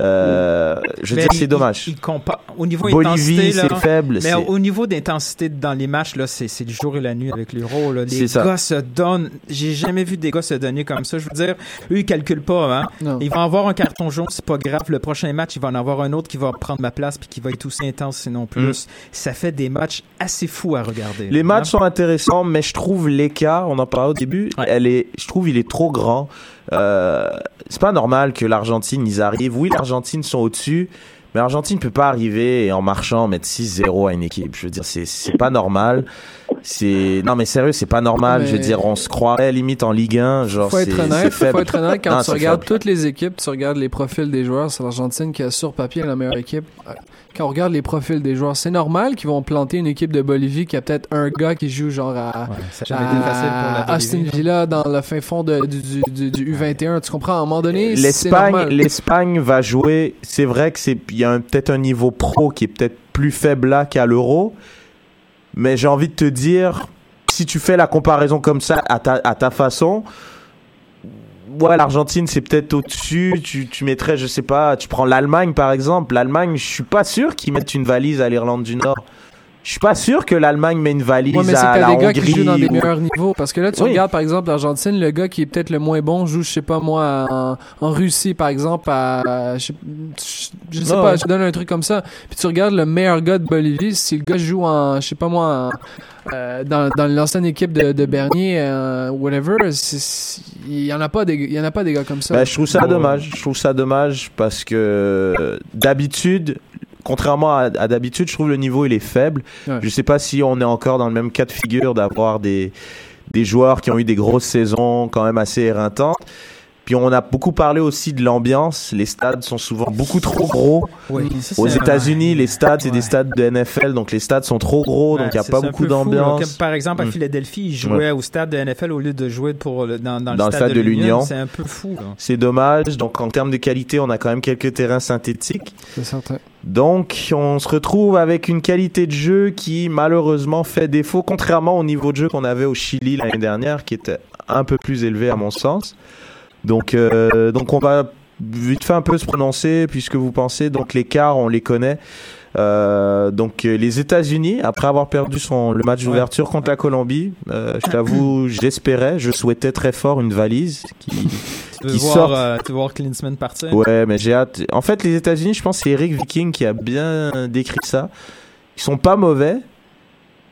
Euh, je veux dire, c'est dommage. il- il compa- Au niveau Bolivie, c'est faible. Mais au niveau d'intensité dans les matchs, là, c'est c'est le jour et la nuit avec l'Euro. là. C'est Les ça. gars se donnent. J'ai jamais vu des gars se donner comme ça. Je veux dire, eux, ils calculent pas. Hein? Non. Ils vont avoir un carton jaune, c'est pas grave. Le prochain match, il va en avoir un autre qui va prendre ma place puis qui va être aussi intense, sinon plus. Ça fait des matchs assez fous à regarder. Mm. Les là, matchs hein. sont intéressants, mais je trouve l'écart, on en parlait au début, Ouais. elle est, je trouve il est trop grand. Euh, c'est pas normal que l'Argentine, ils arrivent. Oui, l'Argentine sont au-dessus, mais l'Argentine peut pas arriver en marchant mettre 6-0 à une équipe. Je veux dire, c'est, c'est pas normal. C'est, non mais sérieux, c'est pas normal. Mais- Je veux dire, on se croirait limite en Ligue 1, genre faut c'est, être honnête, faut être honnête quand Non, tu regardes faible. toutes les équipes, tu regardes les profils des joueurs, c'est l'Argentine qui a sur papier la meilleure équipe. Quand on regarde les profils des joueurs, c'est normal qu'ils vont planter une équipe de Bolivie qui a peut-être un gars qui joue genre à, Ouais, ça a jamais été facile pour la Aston Bolivie. Villa dans le fin fond de- du, du, du- du U21. Tu comprends? À un moment donné, c'est L'Espagne, l'Espagne va jouer. C'est vrai que c'est, il y a peut-être un niveau pro qui est peut-être plus faible là qu'à l'Euro, mais j'ai envie de te dire, si tu fais la comparaison comme ça à ta, à ta façon, ouais, l'Argentine c'est peut-être au-dessus. Tu, tu mettrais, je sais pas, tu prends l'Allemagne par exemple. L'Allemagne, je suis pas sûr qu'ils mettent une valise à l'Irlande du Nord. Je suis pas sûr que l'Allemagne met une valise Ouais, mais à la des gars qui Hongrie. jouent dans des ou- meilleurs niveaux. Parce que là, tu Oui. regardes, par exemple, l'Argentine, le gars qui est peut-être le moins bon joue, je sais pas moi, en, en Russie, par exemple, à, je, sais- je sais Ah pas, je te donne un truc comme ça. Puis tu regardes le meilleur gars de Bolivie, si le gars joue en, je sais pas moi, en- euh, dans, dans l'ancienne équipe de, de Bernier, euh, whatever, il y en a pas des, il y en a pas des gars comme ça. Ben, je trouve ça dommage. Je trouve ça dommage parce que d'habitude, contrairement à, à d'habitude, je trouve le niveau il est faible. Ouais. Je sais pas si on est encore dans le même cas de figure d'avoir des des joueurs qui ont eu des grosses saisons quand même assez éreintantes. Puis on a beaucoup parlé aussi de l'ambiance. Les stades sont souvent beaucoup trop gros. Oui, ça, Aux États-Unis, les stades, c'est Ouais. des stades de NFL, donc les stades sont trop gros, donc il n'y a pas beaucoup d'ambiance. Comme par exemple, à Mm. Philadelphie, ils jouaient au stade de NFL au lieu de jouer pour le- dans, dans, Dans le stade, de l'Union. C'est un peu fou. C'est dommage. Donc en termes de qualité, on a quand même quelques terrains synthétiques. C'est certain. Donc, on se retrouve avec une qualité de jeu qui, malheureusement, fait défaut, contrairement au niveau de jeu qu'on avait au Chili l'année dernière, qui était un peu plus élevé à mon sens. Donc, euh, donc on va vite fait un peu se prononcer, puisque vous pensez, donc les quarts, on les connaît. Euh, donc les États-Unis, après avoir perdu son le match d'ouverture contre la Colombie, euh, je t'avoue, j'espérais, je souhaitais très fort une valise qui Tu veux voir, sorte. euh, tu veux voir Klinsman partir? Ouais, mais j'ai hâte. En fait, les États-Unis, je pense c'est Eric Viking qui a bien décrit ça. Ils sont pas mauvais,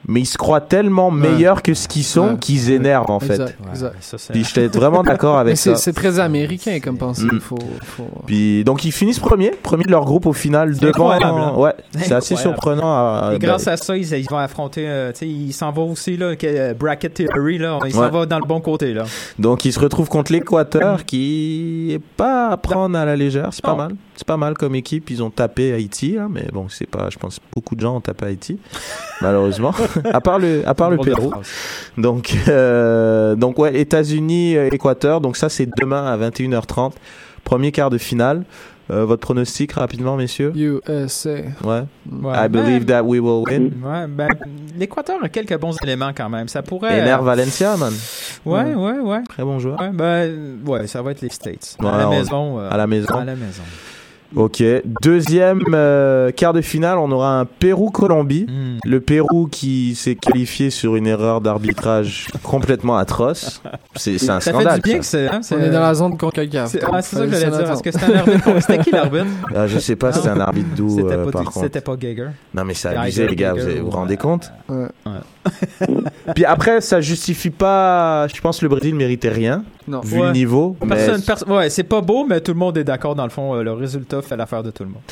mais ils se croient tellement meilleurs que ce qu'ils sont Ouais. qu'ils énervent en fait. Exact, exact. Puis j'étais vraiment d'accord avec ça. c'est très américain comme pensée. Mm. Faut, faut... Puis donc ils finissent premier, premier de leur groupe au final devant. hein? Ouais, c'est assez surprenant. À, Et ben, grâce à ça, ils, ils vont affronter. euh, tu sais, il s'en va aussi, là, que, euh, Bracket Theory, là. Il s'en Ouais. va dans le bon côté, là. Donc ils se retrouvent contre l'Équateur qui est pas à prendre à la légère, c'est pas mal. C'est pas mal comme équipe, ils ont tapé Haïti hein, mais bon, c'est pas je pense que beaucoup de gens ont tapé Haïti malheureusement à part le à part le Pérou. Donc euh, donc ouais, États-Unis euh, Équateur, donc ça c'est demain à 21h30, premier quart de finale. Euh, votre pronostic rapidement messieurs? USA. Ouais. Ouais. I believe that we will win. Ouais, ben, l'Équateur a quelques bons éléments quand même. Ça pourrait. Ener euh, Valencia man, Ouais, ouais, ouais. très bon joueur. Ouais, ben, ouais, ça va être les States. Ouais, à la on- maison. euh, à la maison. À la maison. OK, deuxième euh, quart de finale, on aura un Pérou-Colombie. Hmm. Le Pérou qui s'est qualifié sur une erreur d'arbitrage complètement atroce. C'est un Ça scandale. fait du bien ça. que c'est. hein, On est dans la zone CONCACAF. C'est ah, c'est ça que j'allais dire. Attendre. que c'était un arbitre C'était qui l'arbitre? Ah, je sais pas c'est un arbitre doux C'était euh, pas, par contre. c'était pas Geiger. Non mais c'est Geiger, abusé les gars, vous, vous ouais. rendez compte? Ouais. Puis après ça justifie pas, je pense que le Brésil méritait rien Non. vu Ouais. le niveau. mais- Personne, perso- ouais, c'est pas beau, mais tout le monde est d'accord. Dans le fond, euh, le résultat fait l'affaire de tout le monde.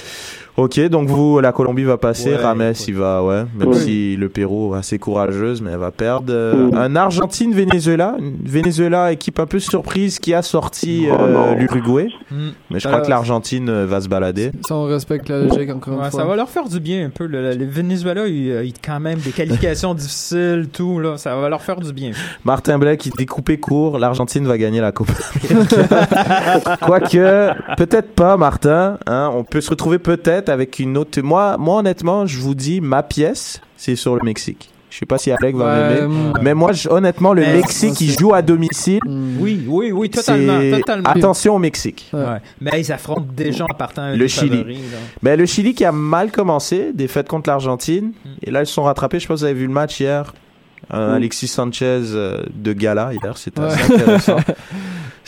Ok, donc vous, la Colombie va passer, Ouais, Rames, ouais. il va, ouais, même Ouais. si le Pérou assez courageuse, mais elle va perdre. Euh. Un Argentine-Venezuela, une Venezuela équipe un peu surprise qui a sorti Oh euh, l'Uruguay, Hmm. mais je Euh, crois que l'Argentine euh, va se balader. Si on respecte la logique encore Ouais, une fois. ça va leur faire du bien un peu. Le, le Venezuela, il, il a quand même des qualifications difficiles, tout. Là, ça va leur faire du bien. Martin Blais qui découpé court, l'Argentine va gagner la Coupe. Quoique, peut-être pas, Martin. Hein, on peut se retrouver peut-être avec une autre. Moi, moi, honnêtement, je vous dis, ma pièce, c'est sur le Mexique. Je sais pas si Alec va Ouais, m'aimer. Mais moi, je- honnêtement, le Mexique, c'est- joue à domicile. mm. Oui, oui, oui, totalement. Totalement. Attention au Mexique. Ouais. Mais ils affrontent déjà en partant un Le des Chili. favoris. Mais le Chili qui a mal commencé, défaite contre l'Argentine. Mm. Et là, ils se sont rattrapés. Je sais pas si vous avez vu le match hier. Un Mm. Alexis Sanchez euh, de gala hier. C'était Ouais. assez intéressant.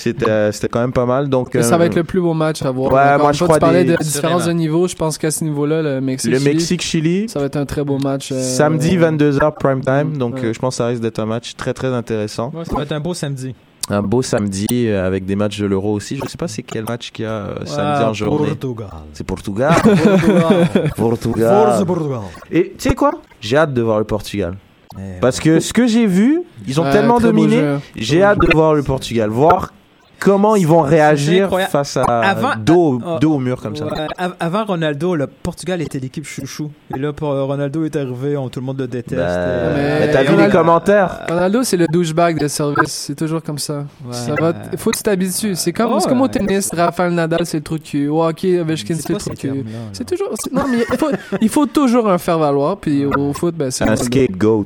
C'était euh, c'était quand même pas mal. Donc, Mais Ça euh, va être le plus beau match à voir. Ouais, moi, je fois, crois tu parlais des- de différence de niveau. Je pense qu'à ce niveau-là, le Mexique. le Chili, Mexique-Chili. Ça va être un très beau match. euh, Samedi 22h prime time. Donc, Ouais. euh, je pense que ça risque d'être un match très très intéressant. Ouais, ça va être un beau samedi. Un beau samedi euh, avec des matchs de l'Euro aussi. Je sais pas c'est quel match qu'il y a euh, samedi Ah, en journée. Portugal. C'est Portugal. Portugal. Force Portugal. Et tu sais quoi? J'ai hâte de voir le Portugal. Eh, Parce que ce que j'ai vu, ils ont ouais, tellement dominé. J'ai hâte de voir le Portugal. Voir comment ils vont réagir face à Avant- dos, dos au mur comme ça? Ouais, avant Ronaldo, le Portugal était l'équipe chouchou. Et là, pour Ronaldo est arrivé, on, tout le monde le déteste. Ben, Euh, mais mais t'as vu Ronaldo- les commentaires? Ronaldo, c'est le douchebag de service. C'est toujours comme ça. Ouais. ça va faut que tu t'habitues. C'est comme, c'est comme au tennis. Rafael Nadal, c'est le trou de cul. Hockey, Ovechkin, c'est le cul. là. C'est toujours. Non, mais il faut, il faut toujours un faire valoir. Puis au foot, ben, c'est Un scapegoat.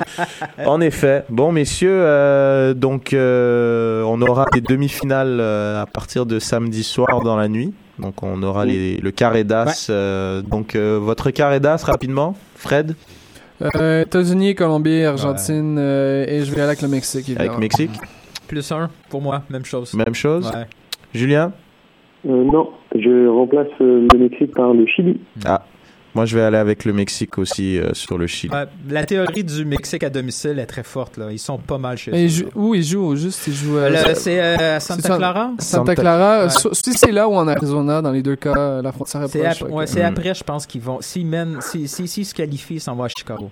en effet. Bon, messieurs, euh, donc euh, on aura des demi-finales euh, à partir de samedi soir dans la nuit. Donc on aura les, le carré d'as. euh, donc euh, votre carré d'as rapidement, Fred, Euh, États-Unis, Colombie, Argentine, euh, et je vais aller avec le Mexique. avec. Mexique. Plus un, pour moi, même chose. Même chose. Ouais. Julien Euh, non, je remplace euh, le Mexique par le Chili. Moi, je vais aller avec le Mexique aussi euh, sur le Chili. Ouais, la théorie du Mexique à domicile est très forte. Là. Ils sont pas mal chez Mais eux. où il joue au juste Il joue à Le- C'est euh, à Santa. Clara? Santa Clara. Ouais. So- Si c'est là ou en Arizona, dans les deux cas, la frontière est C'est proche. ap- fait ouais, que- c'est Mm. après, je pense qu'ils vont. S'ils mènent, s'ils si, s'ils se qualifient, ils s'en vont à Chicago.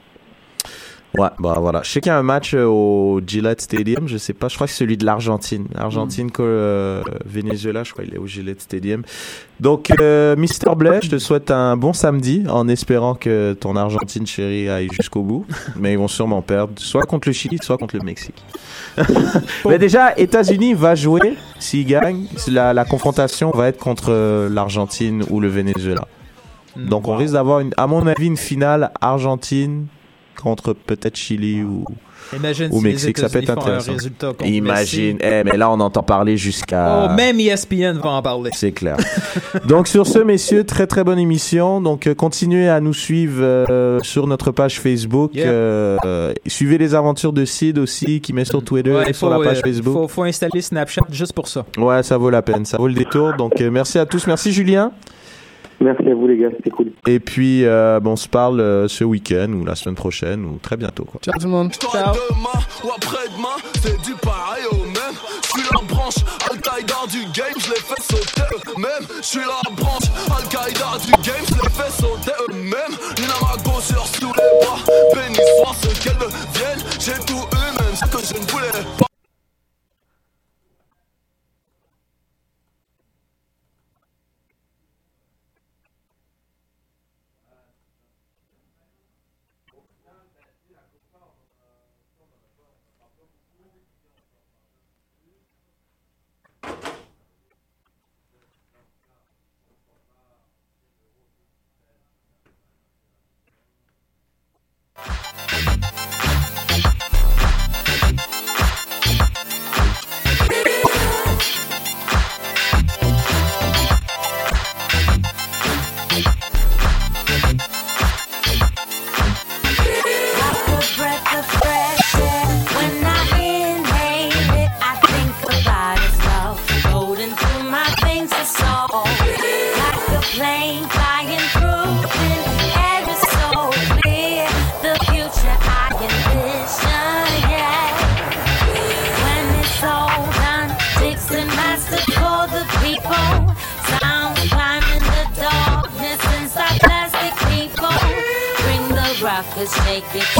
Ouais, bah voilà. Je sais qu'il y a un match euh, au Gillette Stadium, je sais pas, je crois que c'est celui de l'Argentine. Argentine, que, euh, Venezuela, je crois qu'il est au Gillette Stadium. Donc, euh, Mister Blais, je te souhaite un bon samedi en espérant que ton Argentine chérie aille jusqu'au bout. Mais ils vont sûrement perdre, soit contre le Chili, soit contre le Mexique. Mais déjà, États-Unis va jouer, s'ils gagnent, la, la confrontation va être contre euh, l'Argentine ou le Venezuela. Donc on risque d'avoir, à mon avis, une finale Argentine contre peut-être Chili ou, Imagine au si les Mexique, ça peut être intéressant. Imagine, eh, mais là on entend parler jusqu'à. Oh, même ESPN va en parler. C'est clair. Donc sur ce, messieurs, très très bonne émission. Donc euh, continuez à nous suivre euh, sur notre page Facebook. Yeah. Euh, euh, suivez les aventures de Sid aussi, qui met sur Twitter Ouais, et il sur faut, la page euh, Facebook. Faut, faut installer Snapchat juste pour ça. Ouais, ça vaut la peine, ça vaut le détour. Donc euh, merci à tous, merci Julien. Merci à vous les gars, c'était cool. Et puis euh, bon, on se parle euh, ce week-end ou la semaine prochaine ou très bientôt. Quoi. Ciao tout le monde. Ciao. demain ou après-demain, c'est du pareil au même. Je suis la branche Al-Qaïda du game, je les fais sauter eux-mêmes. Je suis la branche Al-Qaïda du game, je les fais sauter eux-mêmes. L'Inamago sur sous les bras, béni soit ce qu'elles deviennent. J'ai tout eu, même ce que je ne voulais rappers make it.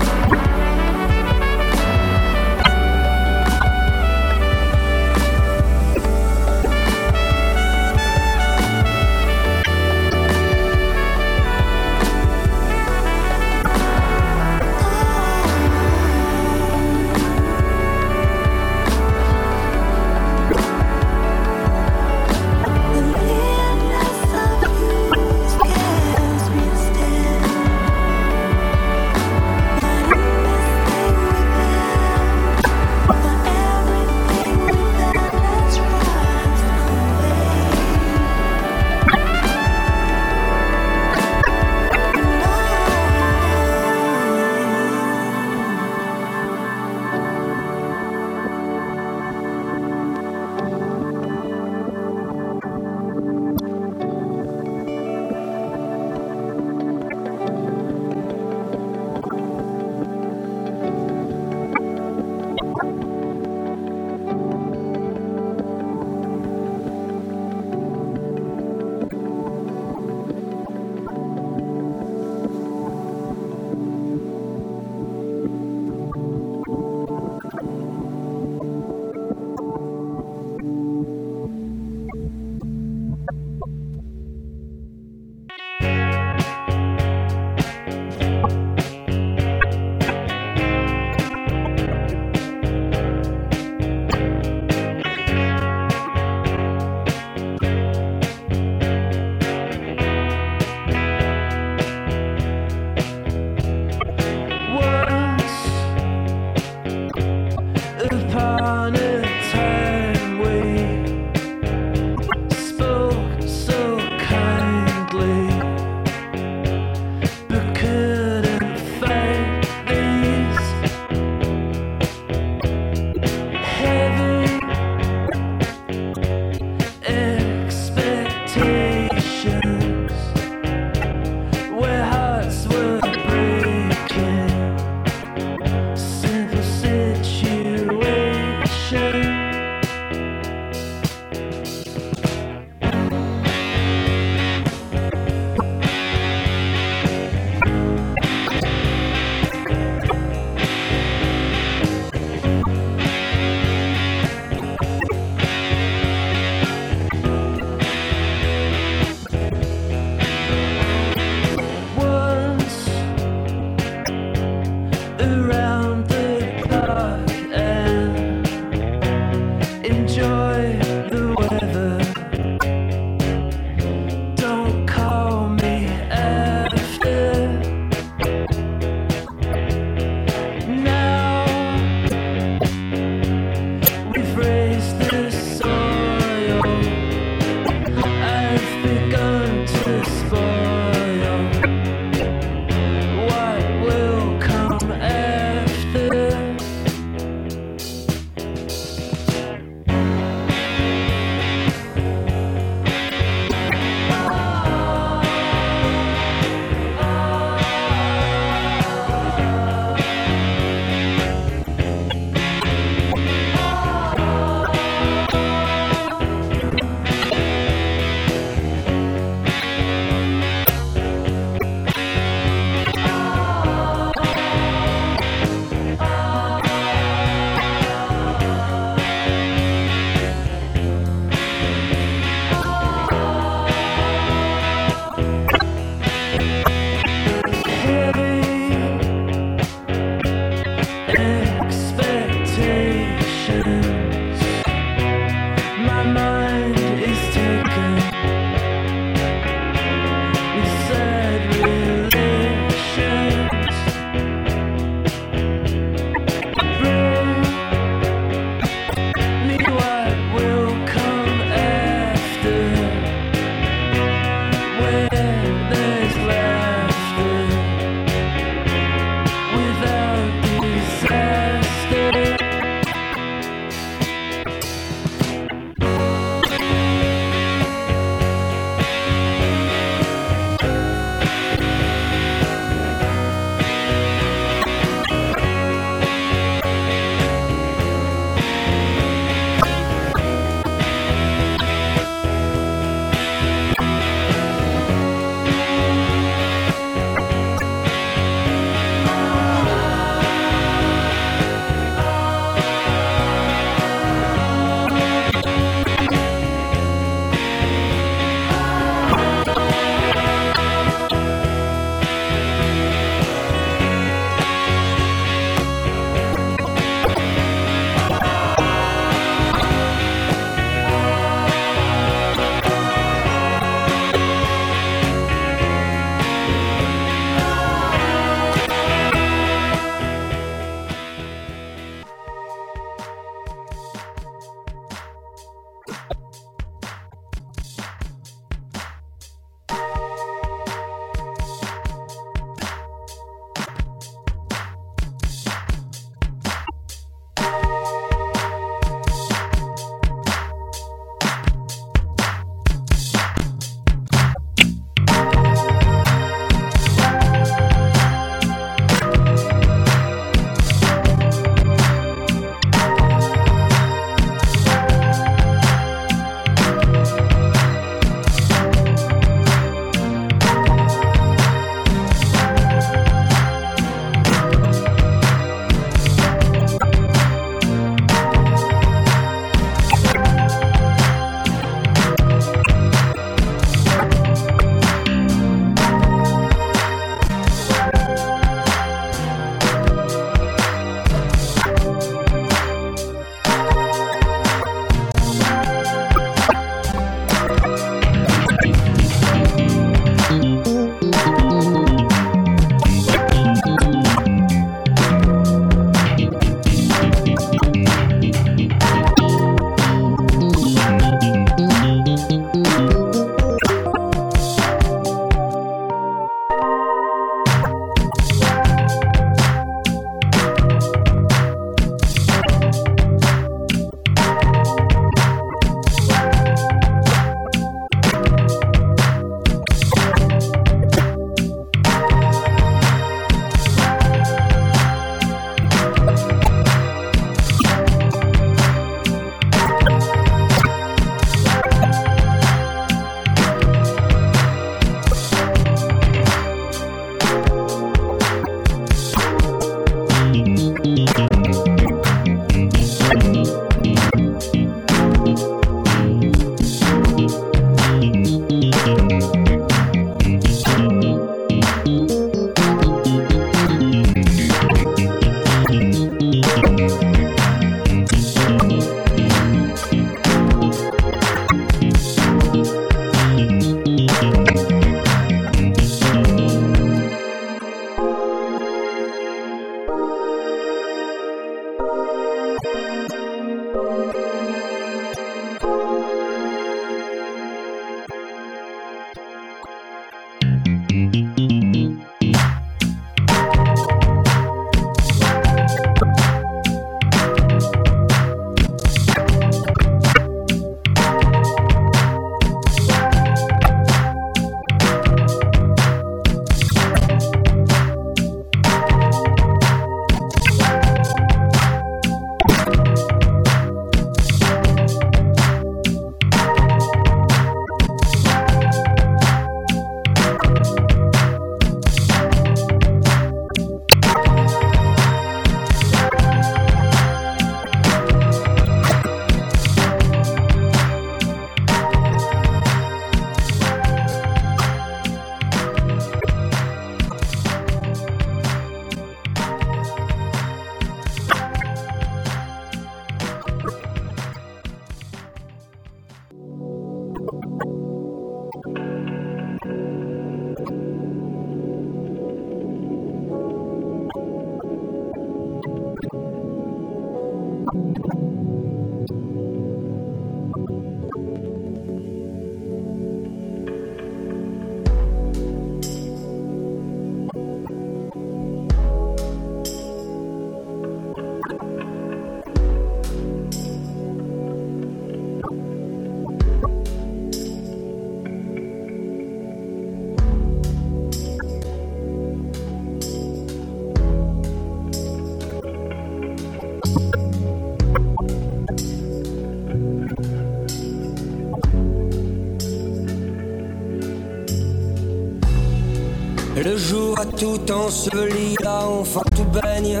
Le jour a tout enseveli, là enfin tout baigne.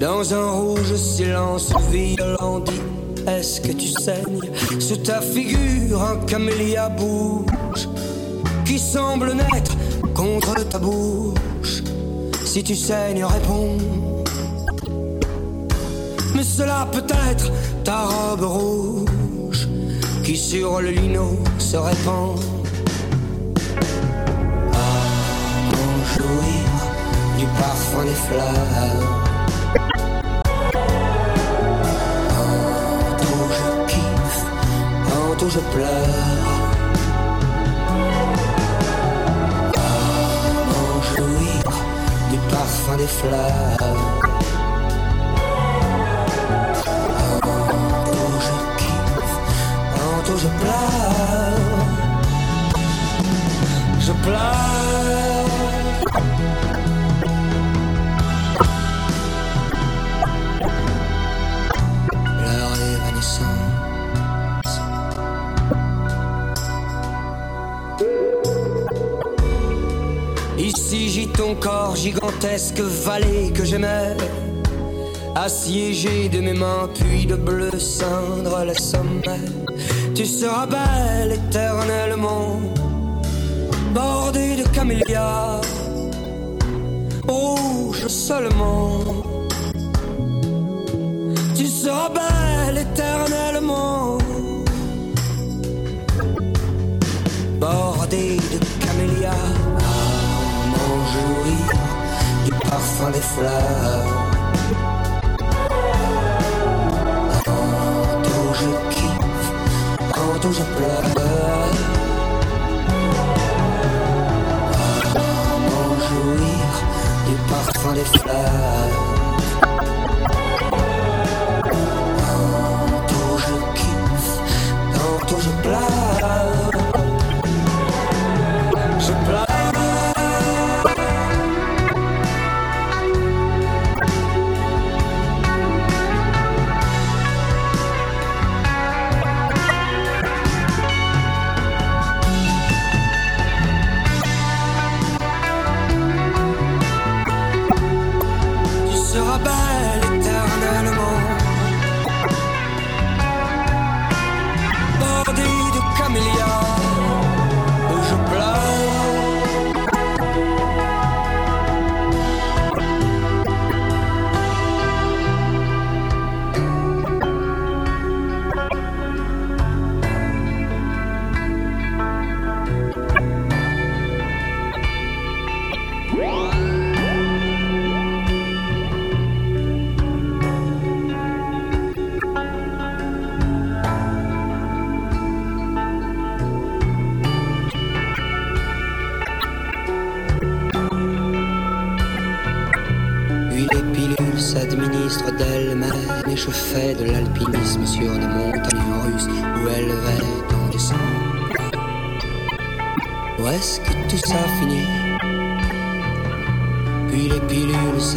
Dans un rouge silence violent dit Est-ce que tu saignes Sous ta figure un camélia bouge Qui semble naître contre ta bouche? Si tu saignes réponds. Mais cela peut être ta robe rouge Qui sur le lino se répand fleurs Tantôt je kiffe, tantôt je pleure. Comment jouir du parfum des fleurs vallée que j'aimais. Assiégé de mes mains puis de bleu cindre les sommets. Tu seras belle éternellement Bordée de camélias Rouge seulement des fleurs. Tantôt je kiffe, tantôt je pleure. M'en jouir du parfum des fleurs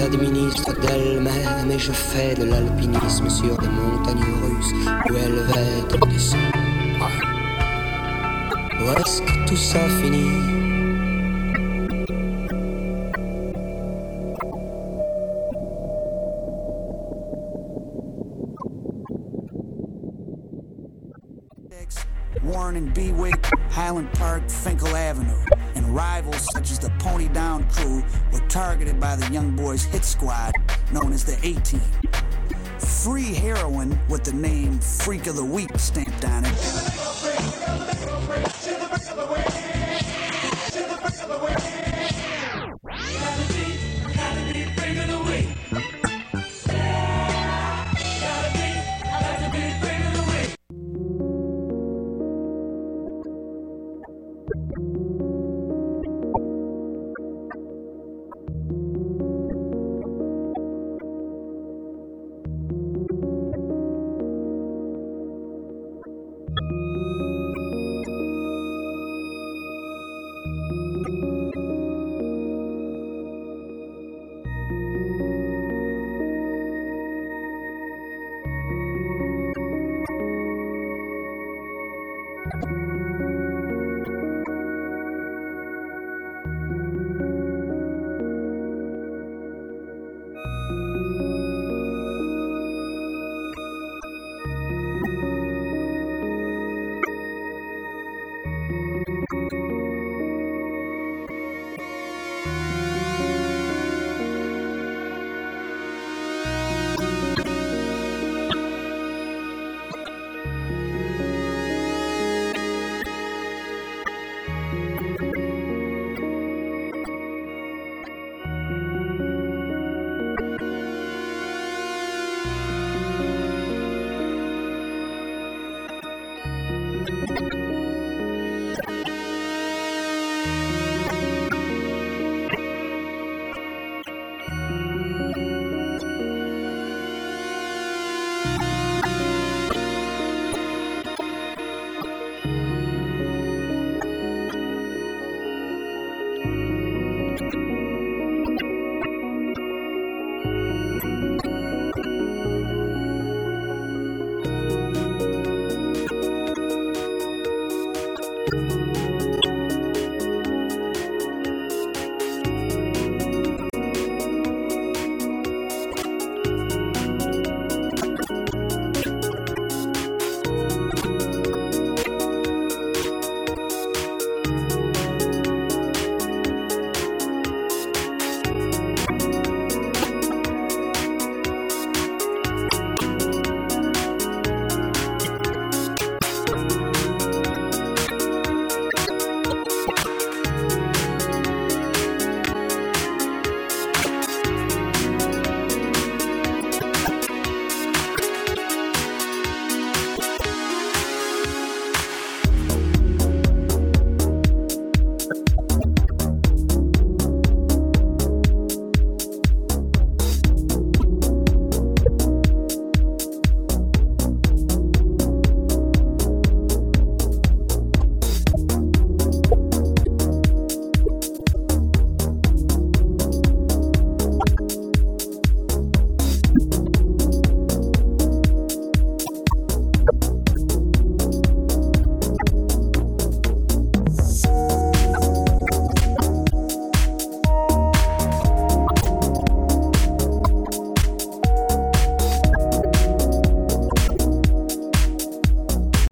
pilules s'administrent d'elles-mêmes et je fais de l'alpinisme sur des montagnes russes où élevées en décembre. Où est-ce que tout ça finit? Warren and Bewick, Highland Park, Finkel squad known as the A Team. Free heroin with the name Freak of the Week stamped